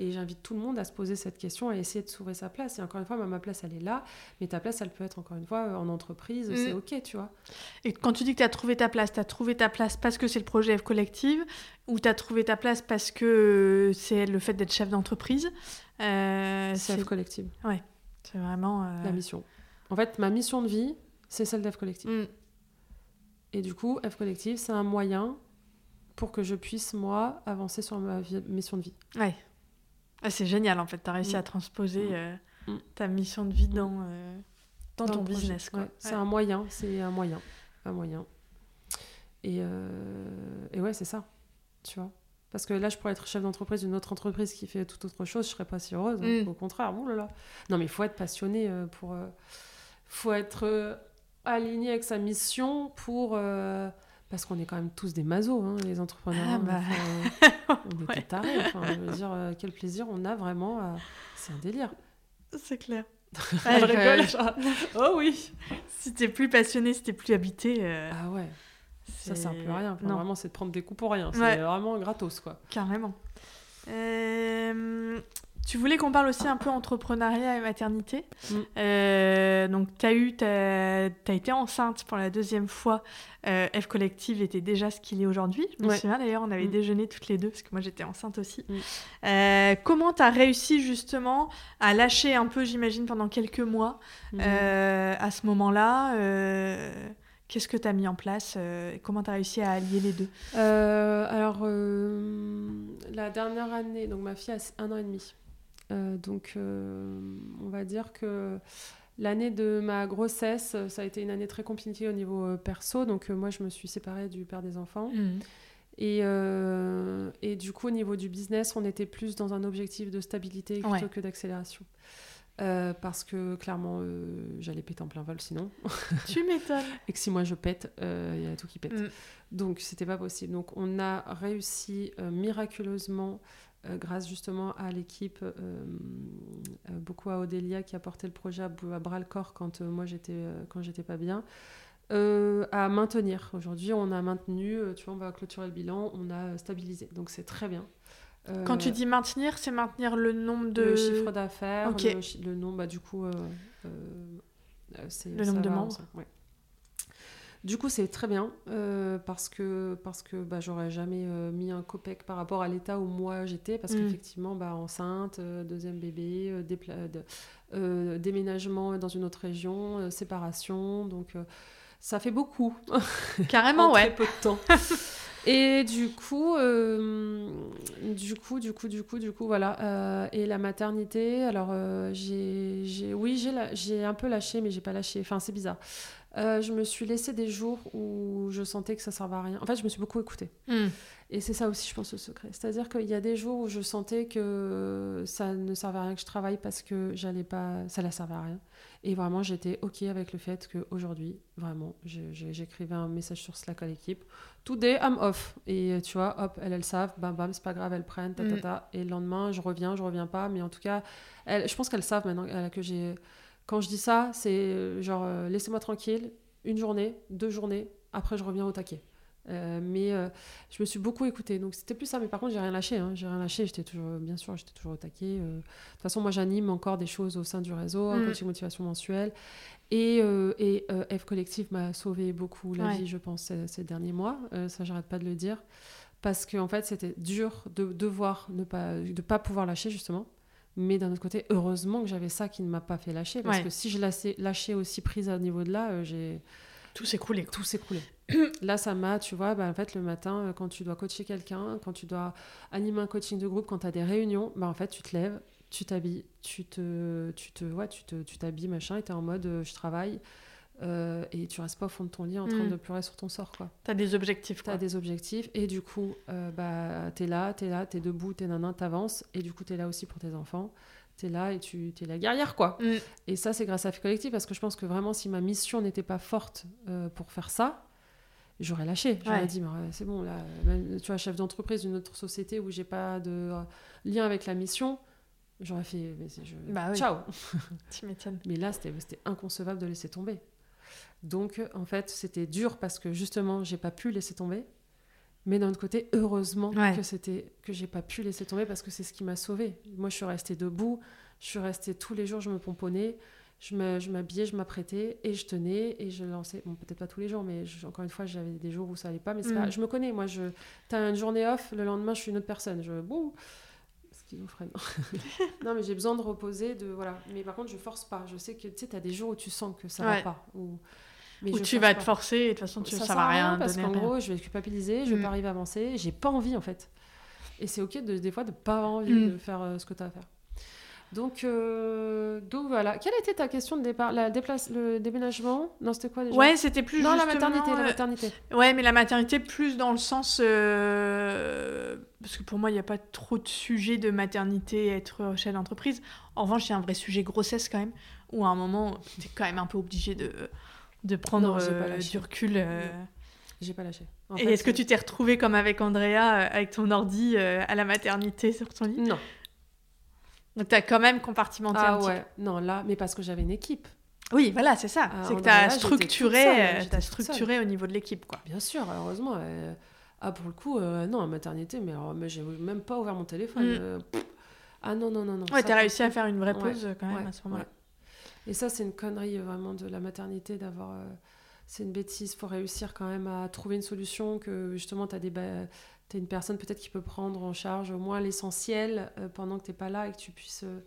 Et j'invite tout le monde à se poser cette question, à essayer de trouver sa place. Et encore une fois, ma- place, elle est là. Mais ta place, elle peut être encore une fois euh, en entreprise. Mm. C'est OK, tu vois. Et quand tu dis que tu as trouvé ta place, tu as trouvé ta place parce que c'est le projet F Collective ou tu as trouvé ta place parce que c'est le fait d'être chef d'entreprise Euh, C'est F Collective, c'est vraiment. euh, la mission. En fait, ma mission de vie, c'est celle d'F Collective. mm, Et du coup, F Collective, c'est un moyen pour que je puisse, moi, avancer sur ma vie- mission de vie. ouais. Ah, c'est génial en fait, tu as réussi Mm. à transposer Mm. euh, Mm. ta mission de vie dans, euh, dans, Dans ton business. Quoi. Ouais, c'est un moyen, c'est un moyen, un moyen. Et, euh, et ouais, c'est ça, tu vois. Parce que là, je pourrais être chef d'entreprise d'une autre entreprise qui fait tout autre chose, je serais pas si heureuse. hein. Mm. Au contraire, ouh là là. Non, mais il faut être passionné pour. faut être aligné avec sa mission pour. Parce qu'on est quand même tous des masos, hein, les entrepreneurs. Ah hein. bah. Enfin, on est Ouais. des tarés. Enfin, je veux dire, euh, quel plaisir on a vraiment. à- C'est un délire. C'est clair. Elle Ouais, rigole, genre, oh oui Si t'es plus passionné, si t'es plus habité, euh, Ah ouais. Ça c'est- sert plus à rien. Enfin, non, Vraiment, c'est de prendre des coups pour rien. C'est Ouais. vraiment gratos, quoi. carrément. Euh, tu voulais qu'on parle aussi un peu entrepreneuriat et maternité. Mm. Euh, donc, tu as, eu, t'as, t'as été enceinte pour la deuxième fois. Euh, F Collective était déjà ce qu'il est aujourd'hui. Je me souviens d'ailleurs, on avait Mm. déjeuné toutes les deux parce que moi j'étais enceinte aussi. Mm. Euh, comment tu as réussi justement à lâcher un peu, j'imagine, pendant quelques mois à ce moment-là Qu'est-ce que tu as mis en place euh, Comment tu as réussi à allier les deux? Euh, alors, euh, la dernière année, donc ma fille a un an et demi. Euh, donc, euh, on va dire que l'année de ma grossesse, ça a été une année très compliquée au niveau euh, perso. Donc, moi, je me suis séparée du père des enfants. Et, euh, et du coup, au niveau du business, on était plus dans un objectif de stabilité plutôt Ouais. que d'accélération. Euh, parce que clairement, euh, j'allais péter en plein vol sinon. Tu m'étonnes. Et que si moi je pète, il y a tout qui pète. Mm. Donc c'était pas possible. Donc on a réussi miraculeusement, grâce justement à l'équipe, euh, euh, beaucoup à Odélia qui a porté le projet à, bras le corps quand euh, moi j'étais euh, quand j'étais pas bien. euh, à maintenir. Aujourd'hui, on a maintenu, euh, tu vois, on va clôturer le bilan, on a stabilisé. Donc c'est très bien. Euh, Quand tu dis maintenir, c'est maintenir le nombre de. le chiffre d'affaires, le, nombre, bah, du coup, euh, euh, euh, Le nombre de va membres. ouais. Du coup, c'est très bien euh, parce que, parce que bah, j'aurais jamais euh, mis un copec par rapport à l'état où moi j'étais. Parce Mm. qu'effectivement, bah, enceinte, euh, deuxième bébé, de- déménagement dans une autre région, séparation. Donc, ça fait beaucoup Carrément, en ouais. très peu de temps. Et du coup, euh, du coup, du coup, du coup, du coup, voilà. Euh, et la maternité, alors euh, j'ai, j'ai, oui, j'ai un peu lâché, mais j'ai pas lâché. Enfin, c'est bizarre. Euh, je me suis laissé des jours où je sentais que ça servait à rien. En fait, je me suis beaucoup écoutée. Mm. Et c'est ça aussi, je pense, le secret. C'est-à-dire qu'il y a des jours où je sentais que ça ne servait à rien que je travaille parce que j'allais pas, ça ne servait à rien. Et vraiment, j'étais OK avec le fait qu'aujourd'hui, vraiment, j'écrivais un message sur Slack à l'équipe. Today, I'm off. Et tu vois, hop, elles, elles savent, bam, bam, c'est pas grave, elles prennent, ta, ta, Mm. ta. Et le lendemain, je reviens, je reviens pas. Mais en tout cas, elles, je pense qu'elles savent maintenant euh, que j'ai. Quand je dis ça, c'est euh, genre, euh, laissez-moi tranquille, une journée, deux journées, après, je reviens au taquet. Euh, mais euh, je me suis beaucoup écoutée, donc c'était plus ça. Mais par contre, j'ai rien lâché. Hein. J'ai rien lâché. J'étais toujours, bien sûr, j'étais toujours au taquet. De toute façon, moi, j'anime encore des choses au sein du réseau, un Mm. coaching motivation mensuel. Et, et F Collective m'a sauvé beaucoup la Ouais. vie, je pense, ces, ces derniers mois. Ça, j'arrête pas de le dire. Parce qu'en en fait, c'était dur de devoir ne pas, de pas pouvoir lâcher, justement. Mais d'un autre côté, heureusement que j'avais ça qui ne m'a pas fait lâcher. Parce Ouais. que si je lâchais, lâchais aussi prise à ce niveau de là, euh, j'ai Tout s'est coulé. quoi. tout s'écrouler. Là, ça m'a, tu vois, bah, en fait, le matin, euh, quand tu dois coacher quelqu'un, quand tu dois animer un coaching de groupe, quand tu as des réunions, bah, en fait, tu te lèves, tu t'habilles, tu te, tu te, ouais, tu te, tu t'habilles, machin, et tu es en mode, euh, je travaille, euh, et tu restes pas au fond de ton lit en train Mm. de pleurer sur ton sort, quoi. T'as des objectifs, Tu quoi. as des objectifs, et du coup, euh, bah, tu es là, tu es là, tu es debout, tu es nanan, tu avances, et du coup, tu es là aussi pour tes enfants. Tu es là et tu es la guerrière, quoi. Mm. Et ça, c'est grâce à Fait Collectif, parce que je pense que vraiment, si ma mission n'était pas forte euh, pour faire ça, j'aurais lâché. J'aurais Ouais. dit, mais, c'est bon, là, même, tu vois, chef d'entreprise d'une autre société où j'ai pas de euh, lien avec la mission, j'aurais fait, je... Bah oui. ciao. Tu m'étonnes. Mais là, c'était inconcevable de laisser tomber. Donc, en fait, c'était dur parce que justement, j'ai pas pu laisser tomber. Mais d'un autre côté, heureusement Ouais. que c'était que j'ai pas pu laisser tomber parce que c'est ce qui m'a sauvée. Moi, je suis restée debout. Je suis restée tous les jours, je me pomponnais. Je m'habillais, je m'apprêtais et je tenais et je lançais. Bon, peut-être pas tous les jours, mais je- encore une fois, j'avais des jours où ça allait pas. Mais Mm. pas- je me connais. Moi, je, t'as une journée off, le lendemain, je suis une autre personne. Je, boum, schizophrène. non, mais j'ai besoin de reposer, de voilà. Mais par contre, je force pas. Je sais que tu sais, t'as des jours où tu sens que ça Ouais. va pas. Ou, mais je tu vas pas. te forcer et de toute faççon, tu, ça, sert va rien parce qu'en gros, je vais culpabiliser, je vais Mm. pas arriver à avancer. J'ai pas envie en fait. Et c'est ok de, des fois de pas avoir envie Mm. de faire euh, ce que tu as à faire. Donc, euh, donc voilà. Quelle était ta question de départ la déplace, Le déménagement? Non, c'était quoi déjà? Ouais, c'était plus Non, la maternité, la euh, maternité. Ouais, mais la maternité, plus dans le sens. euh, Parce que pour moi, il n'y a pas trop de sujet de maternité être chef d'entreprise. En revanche, il y a un vrai sujet grossesse quand même, où à un moment, tu es quand même un peu obligé de, de prendre Non, du recul. J'ai pas lâché. En Et est-ce que tu t'es retrouvée comme avec Andrea, avec ton ordi à la maternité sur ton lit? Non. Donc, tu as quand même compartimenté un Ah petit ouais. Non, là, mais parce que j'avais une équipe. peu. Oui, voilà, c'est ça. Ah, c'est que as j'étais structuré, seule, euh, t'as seule. structuré au niveau de l'équipe, quoi. Bien sûr, heureusement. euh, Ah, pour le coup, euh, non, à maternité, mais, alors, mais j'ai même pas ouvert mon téléphone. Mm. euh. Ah non, non, non, non. Ouais, t'as réussi à faire une vraie pause quand même ouais, à ce moment-là. Et ça, c'est une connerie vraiment de la maternité d'avoir. euh, C'est une bêtise. faut réussir quand même à trouver une solution que justement, tu as, des ba- t'as une personne peut-être qui peut prendre en charge au moins l'essentiel euh, pendant que tu pas là et que tu puisses euh,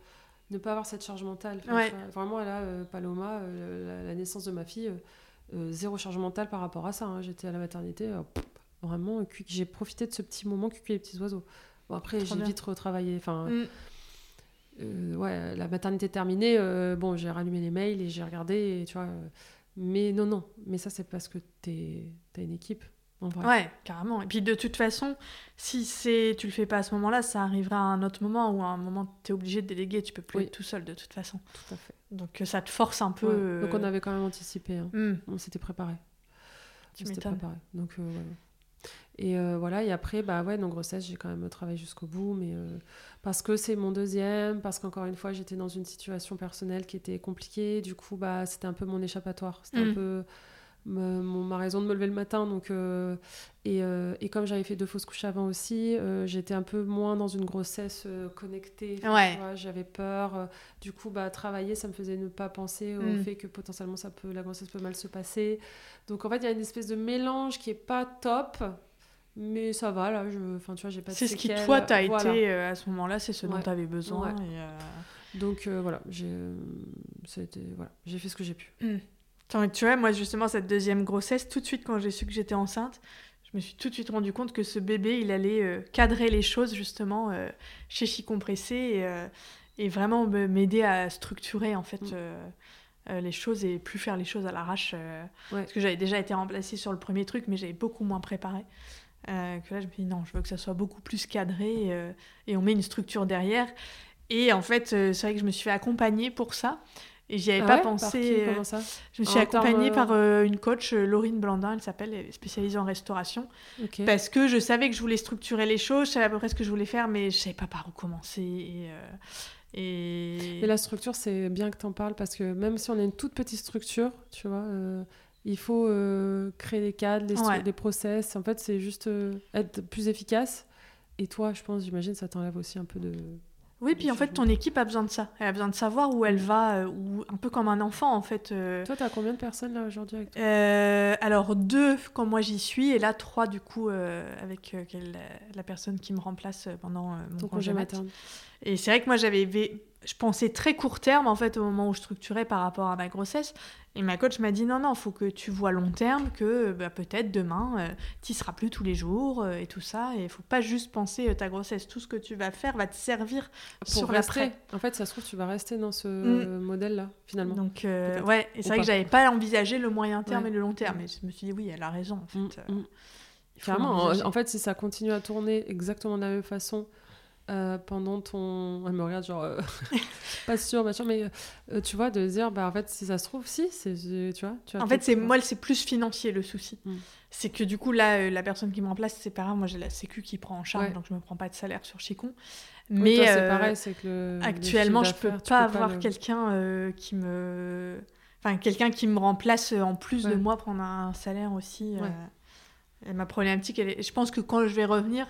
ne pas avoir cette charge mentale. Enfin, Ouais. tu vois, vraiment, là, euh, Paloma, la, la naissance de ma fille, zéro charge mentale par rapport à ça. hein. J'étais à la maternité, pff, vraiment, j'ai profité de ce petit moment cucu les petits oiseaux. Bon, après, j'ai vite retravaillé. Enfin, Mm. ouais, la maternité terminée, bon, j'ai rallumé les mails et j'ai regardé, et, tu vois. mais non, non, mais ça, c'est parce que t'es as une équipe, en vrai. Ouais, carrément. Et puis de toute façon, si c'est tu le fais pas à ce moment-là, ça arrivera à un autre moment où à un moment tu es obligé de déléguer, tu peux plus Oui. être tout seul de toute façon. Tout à fait. Donc euh, ça te force un peu. Ouais. euh, Donc, on avait quand même anticipé, hein. hmm, on s'était préparé. Tu On préparé. Donc, euh. Et euh, voilà, et après, bah ouais, non, grossesse, j'ai quand même travaillé jusqu'au bout, mais euh, parce que c'est mon deuxième, parce qu'encore une fois, j'étais dans une situation personnelle qui était compliquée, du coup, bah, c'était un peu mon échappatoire. C'était un Mm. peu me- mon- ma raison de me lever le matin. Donc, euh, et, euh, et comme j'avais fait deux fausses couches avant aussi, euh, j'étais un peu moins dans une grossesse connectée. Ouais. J'avais peur. du coup, bah, travailler, ça me faisait ne pas penser au Mm. fait que potentiellement ça peut, la grossesse peut mal se passer. Donc en fait, il y a une espèce de mélange qui est pas top, mais ça va là. Je, enfin, tu vois, j'ai pas C'est ce qui toi t'as voilà. été à ce moment-là, c'est ce dont Ouais. tu avais besoin. Ouais. et, Donc euh, voilà, j'ai, euh, voilà, j'ai fait ce que j'ai pu. Tu vois, moi justement cette deuxième grossesse, tout de suite quand j'ai su que j'étais enceinte, je me suis tout de suite rendu compte que ce bébé, il allait euh, cadrer les choses justement euh, chez Chicompressé et, euh, et vraiment me- m'aider à structurer en fait Mm. les choses et plus faire les choses à l'arrache. Ouais. Parce que j'avais déjà été remplacée sur le premier truc, mais j'avais beaucoup moins préparé. Que là, je me dis non, je veux que ça soit beaucoup plus cadré et on met une structure derrière. Et en fait, c'est vrai que je me suis fait accompagner pour ça. Et j'y avais Ah pas ouais Par pensé. qui euh, ça? je me suis En accompagnée euh, par euh, une coach, Laurine Blandin, elle s'appelle, elle est spécialisée en restauration. Parce que je savais que je voulais structurer les choses, je savais à peu près ce que je voulais faire, mais je savais pas par où commencer. Et, euh, et... Et la structure, c'est bien que tu en parles parce que même si on a une toute petite structure, tu vois, euh, il faut créer des cadres, des, Ouais. des process. En fait, c'est juste être plus efficace. Et toi, je pense, j'imagine, ça t'enlève aussi un peu de. Oui, puis en fait, ton équipe a besoin de ça. Elle a besoin de savoir où elle va, euh, ou un peu comme un enfant, en fait. euh. Toi, t'as combien de personnes là aujourd'hui avec toi? Euh, alors, deux quand moi j'y suis, et là, trois du coup, euh, avec euh, la personne qui me remplace pendant mon ton congé congé mat. maternel Et c'est vrai que moi, j'avais, je pensais très court terme en fait au moment où je structurais par rapport à ma grossesse. Et ma coach m'a dit non, non, faut que tu vois long terme, que bah, peut-être demain, euh, tu seras plus tous les jours euh, et tout ça. Et il faut pas juste penser euh, ta grossesse. Tout ce que tu vas faire va te servir Pour sur l'après. En fait, ça se trouve, tu vas rester dans ce Mm. modèle-là, finalement. Donc, euh, ouais, et c'est vrai pas. que j'avais pas envisagé le moyen terme Ouais. et le long terme. Et je me suis dit, oui, elle a raison, en fait. Mm, mm. Carrément. En fait, si ça continue à tourner exactement de la même façon euh, pendant ton. Elle me regarde, genre. euh, pas sûr, machin, mais euh, tu vois, de dire, bah en fait, si ça se trouve, si, c'est. Tu vois, tu En fait, c'est moi, c'est plus financier le souci. Mm. C'est que du coup, là, la personne qui me remplace, c'est pas grave. Moi, j'ai la Sécu qui prend en charge, Ouais. donc je me prends pas de salaire sur Chicon. Oui, Mais toi, c'est pareil, c'est que le. le actuellement, je peux d'affaires, tu pas avoir le- quelqu'un qui me, enfin, quelqu'un qui me remplace en plus de moi prendre un salaire aussi. Ouais. Et ma problématique, elle est- je pense que quand je vais revenir,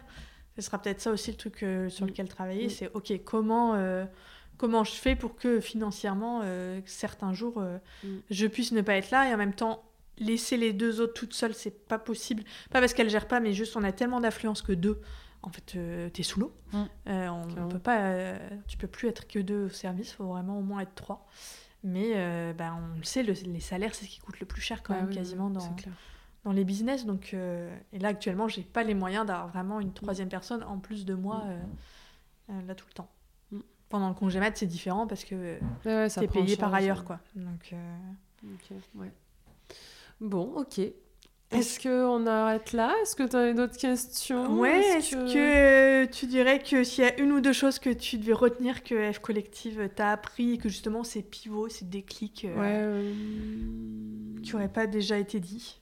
ce sera peut-être ça aussi le truc euh, sur Mm. lequel travailler. Mm. C'est ok, comment. euh, Comment je fais pour que financièrement, euh, certains jours, Mm. je puisse ne pas être là et en même temps laisser les deux autres toutes seules, c'est pas possible. Pas parce qu'elles gèrent pas, mais juste on a tellement d'affluence que deux. En fait, t'es sous l'eau. Mm. Euh, on Clairement. peut pas, tu peux plus être que deux au service, faut vraiment au moins être trois. Mais bah, on le sait, le- les salaires, c'est ce qui coûte le plus cher quand Ah même, oui, quasiment dans, C'est clair. Dans les business. Donc, euh, et là, actuellement, j'ai pas les moyens d'avoir vraiment une troisième personne en plus de moi, euh, là, tout le temps. Mm. Pendant le congé mat, c'est différent parce que Ouais, ouais, en payé par ailleurs, euh. quoi. Donc, euh, Ok, ouais. Bon, ok. Est-ce qu'on arrête là? Est-ce que tu as d'autres questions? Ouais, est-ce que... tu dirais que s'il y a une ou deux choses que tu devais retenir que F Collective t'a appris et que justement ces pivots, ces déclics euh, Ouais. euh, qui n'auraient pas déjà été dit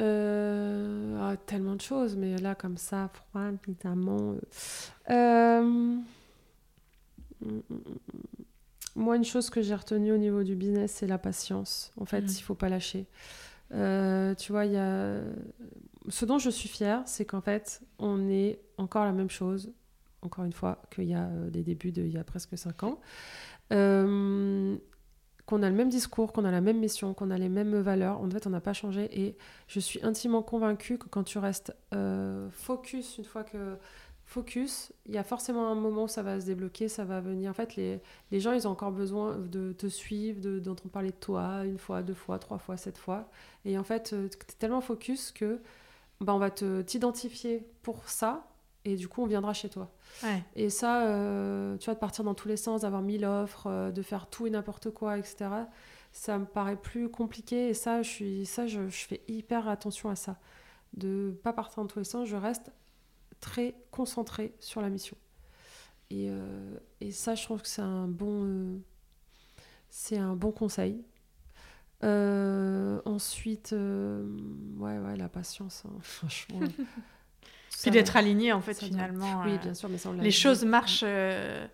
euh, ah, tellement de choses, mais là, comme ça, froid, évidemment. euh, euh, mm, mm, mm. Moi, une chose que j'ai retenue au niveau du business, c'est la patience. En fait, Mm. il faut pas lâcher. Euh, tu vois, il y a... Ce dont je suis fière, c'est qu'en fait, on est encore la même chose, encore une fois, qu'il y a des débuts d'il y a presque cinq ans. Euh, qu'on a le même discours, qu'on a la même mission, qu'on a les mêmes valeurs. En fait, on n'a pas changé. Et je suis intimement convaincue que quand tu restes euh, focus, une fois que focus, il y a forcément un moment où ça va se débloquer, ça va venir. En fait, les, les gens, ils ont encore besoin de te suivre, de- d'entendre parler de toi une fois, deux fois, trois fois, sept fois. Et en fait, tu es tellement focus que bah, on va te t'identifier pour ça. Et du coup, on viendra chez toi. Ouais. Et ça, euh, tu vois, de partir dans tous les sens, d'avoir mille offres, euh, de faire tout et n'importe quoi, etc., ça me paraît plus compliqué. Et ça, je, suis, ça je, je fais hyper attention à ça. De pas partir dans tous les sens, je reste très concentrée sur la mission. Et, euh, et ça, je trouve que c'est un bon, c'est un bon conseil. Ensuite, ouais, ouais, la patience, hein, franchement. Puis d'être aligné, en fait, ça doit- finalement. Oui, euh, bien sûr, mais ça, on les choses marchent euh,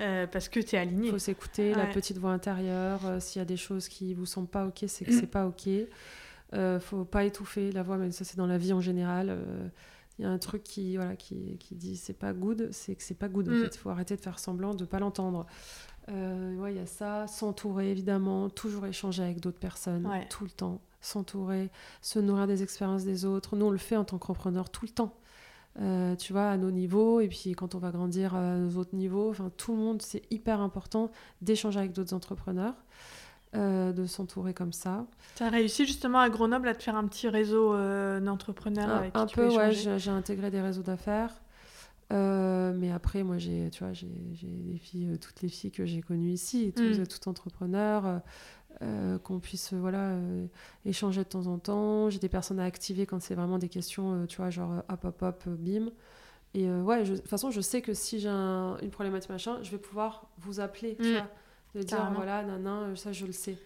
euh, parce que tu es aligné. Il faut s'écouter, la petite voix intérieure. euh, S'il y a des choses qui vous semblent pas ok, c'est que c'est pas ok. Euh, faut pas étouffer la voix, mais ça c'est dans la vie en général. Il y a un truc qui, voilà, qui, qui dit c'est pas good, c'est que c'est pas good. En Mm. fait, il faut arrêter de faire semblant de pas l'entendre. Ouais, il y a ça. S'entourer évidemment, toujours échanger avec d'autres personnes, Ouais. tout le temps. S'entourer, se nourrir des expériences des autres. Nous on le fait en tant qu'entrepreneur tout le temps. Euh, tu vois, à nos niveaux, et puis quand on va grandir à nos autres niveaux, enfin tout le monde, c'est hyper important d'échanger avec d'autres entrepreneurs, euh, de s'entourer comme ça. Tu as réussi justement à Grenoble à te faire un petit réseau euh, d'entrepreneurs Un, avec qui un tu peu, peux ouais, j'ai intégré des réseaux d'affaires. Mais après, moi, j'ai, tu vois, j'ai filles, toutes les filles que j'ai connues ici, tous, Mm. tout entrepreneurs, euh, qu'on puisse, euh, voilà, euh, échanger de temps en temps. J'ai des personnes à activer quand c'est vraiment des questions, euh, tu vois, genre hop, hop, hop, bim. Et ouais, je- de toute façon, je sais que si j'ai un- une problématique machin, je vais pouvoir vous appeler, tu Mm. vois, de dire Carrément. voilà, nanan, ça je le sais.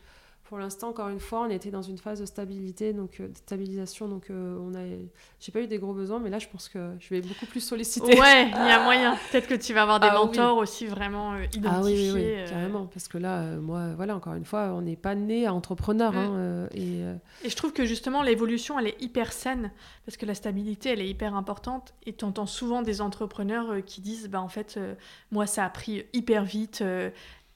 Pour l'instant, encore une fois, on était dans une phase de stabilité, donc euh, de stabilisation, donc euh, on a, j'ai pas eu des gros besoins, mais là, je pense que je vais beaucoup plus solliciter. Ouais, il y a moyen. Peut-être que tu vas avoir des Ah oui. mentors aussi vraiment euh, identifiés. Ah oui, oui, oui, carrément, parce que là, moi, voilà, encore une fois, on n'est pas né à entrepreneur, Mm. hein, et Et je trouve que justement l'évolution, elle est hyper saine parce que la stabilité, elle est hyper importante. Et tu entends souvent des entrepreneurs qui disent, bah en fait, moi, ça a pris hyper vite.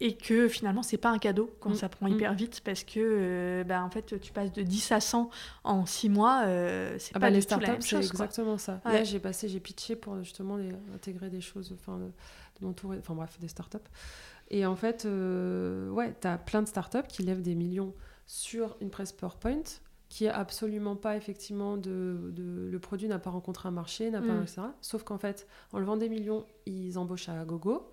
Et que finalement, c'est pas un cadeau quand Mm, ça prend mm. hyper vite parce que euh, bah, en fait, tu passes de 10 à 100 en 6 mois. euh, c'est Ah pas bah, du les tout startups, c'est exactement ça. Ouais. Là, j'ai passé, j'ai pitché pour justement les- intégrer des choses, enfin, de, de m'entourer, enfin bref, des startups. Et en fait, euh, ouais, t'as plein de startups qui lèvent des millions sur une presse PowerPoint qui est absolument pas effectivement de, de- le produit n'a pas rencontré un marché, n'a pas Mm. etc. Sauf qu'en fait, en levant des millions, ils embauchent à gogo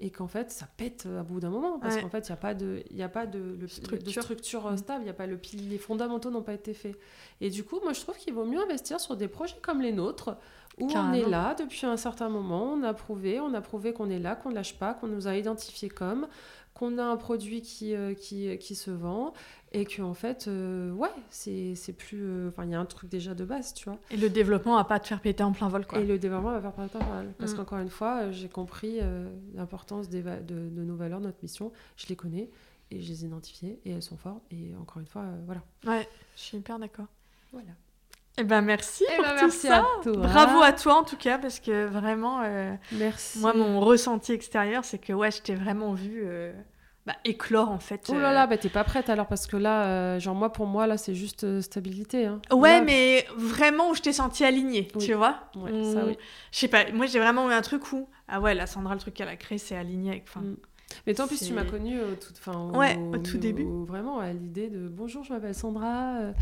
et qu'en fait, ça pète à bout d'un moment parce Ouais. qu'en fait, il n'y a pas de, il y a pas de, le- Structure. de structure euh, Mm. stable, il y a pas le les fondamentaux n'ont pas été faits. Et du coup, moi, je trouve qu'il vaut mieux investir sur des projets comme les nôtres, où on est là depuis un certain moment, on a prouvé, on a prouvé qu'on est là, qu'on ne lâche pas, qu'on nous a identifiés comme, qu'on a un produit qui, euh, qui, qui se vend, et que en fait, euh, ouais, c'est c'est plus... euh, Enfin, il y a un truc déjà de base, tu vois. Et le développement va pas te faire péter en plein vol. Quoi. Et le développement va faire pas de mal. Parce Mm. qu'encore une fois, euh, j'ai compris euh, l'importance de, de nos valeurs, notre mission. Je les connais et je les ai identifiées et elles sont fortes. Et encore une fois, voilà. Ouais, je suis hyper d'accord. Voilà. Eh ben merci Eh pour ben, tout merci ça. à toi. Bravo à toi en tout cas parce que vraiment, Merci. moi mon ressenti extérieur c'est que ouais, je t'ai vraiment vu bah, éclore en fait. Oh là euh, là, bah t'es pas prête alors parce que là, euh, genre moi pour moi là c'est juste euh, stabilité. Hein. Ouais, Là, mais vraiment où je t'ai senti alignée, Oui. tu vois? Ouais, Où- ça oui. Je sais pas, moi j'ai vraiment eu un truc où ah ouais, la Sandra le truc qu'elle a créé c'est aligné avec. Enfin, Mm. Mais en plus tu m'as connue au tout, enfin, Ouais, au tout au- début. vraiment à l'idée de bonjour, je m'appelle Sandra. euh,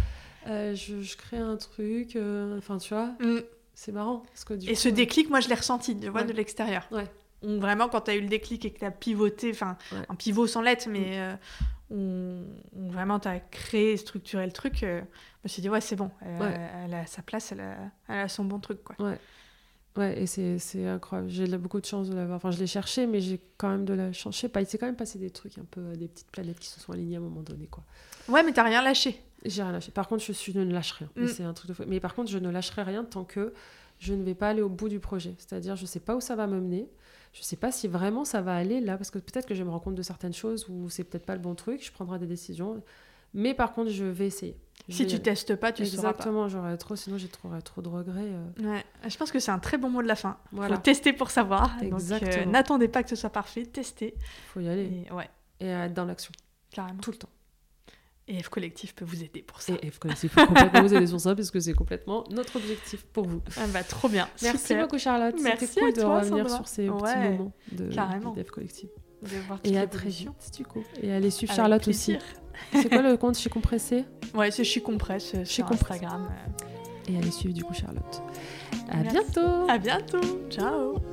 euh, je, je crée un truc, euh, enfin tu vois, Mm. c'est marrant. Parce que, du Et coup, ce euh, déclic, moi, je l'ai ressenti, tu vois, Ouais. de l'extérieur. Ouais. Où Vraiment, quand tu as eu le déclic et que tu as pivoté, enfin, Ouais. un pivot sans lettres, mais euh, où, où vraiment tu as créé, structuré le truc, euh, je me suis dit, ouais, c'est bon, elle, Ouais. elle a sa place, elle a, elle a son bon truc, quoi. Ouais, et c'est c'est incroyable. J'ai beaucoup de chance de l'avoir. Enfin, je l'ai cherché, mais j'ai quand même de la chance. Je sais pas, il s'est quand même passé des trucs un peu, euh, des petites planètes qui se sont alignées à un moment donné, quoi. Ouais, mais t'as rien lâché. J'ai rien lâché. Par contre, je, suis, je ne lâche rien. Mais Mm. C'est un truc de fou. Mais par contre, je ne lâcherai rien tant que je ne vais pas aller au bout du projet. C'est-à-dire, je sais pas où ça va me mener. Je sais pas si vraiment ça va aller là, parce que peut-être que je me rendre compte de certaines choses où c'est peut-être pas le bon truc. Je prendrai des décisions. Mais par contre, je vais essayer. Je Si vais tu testes pas, tu sauras pas. Exactement, j'aurais trop, sinon j'ai trop, trop de regrets. euh. Ouais, je pense que c'est un très bon mot de la fin. Voilà. Faut tester pour savoir. Euh, Exactement. n'attendez pas que ce soit parfait, testez. faut y aller. Et, ouais, Et être dans l'action, carrément. tout le temps. Et F Collectif peut vous aider pour ça. Et F Collectif peut complètement vous aider sur ça, parce que c'est complètement notre objectif pour vous. Ah bah, trop bien. Merci Super beaucoup Charlotte, Merci cool à de toi, revenir Sandra. sur ces petits Ouais, moments de, carrément. de F Collectif. de voir Et à très vite du coup. Et allez suivre Avec Charlotte plaisir. aussi. C'est quoi le compte chez Compressé Ouais, c'est Chi Compresse euh, sur. Instagram. euh. Et allez suivre du coup Charlotte. À Merci. bientôt À bientôt. Ciao.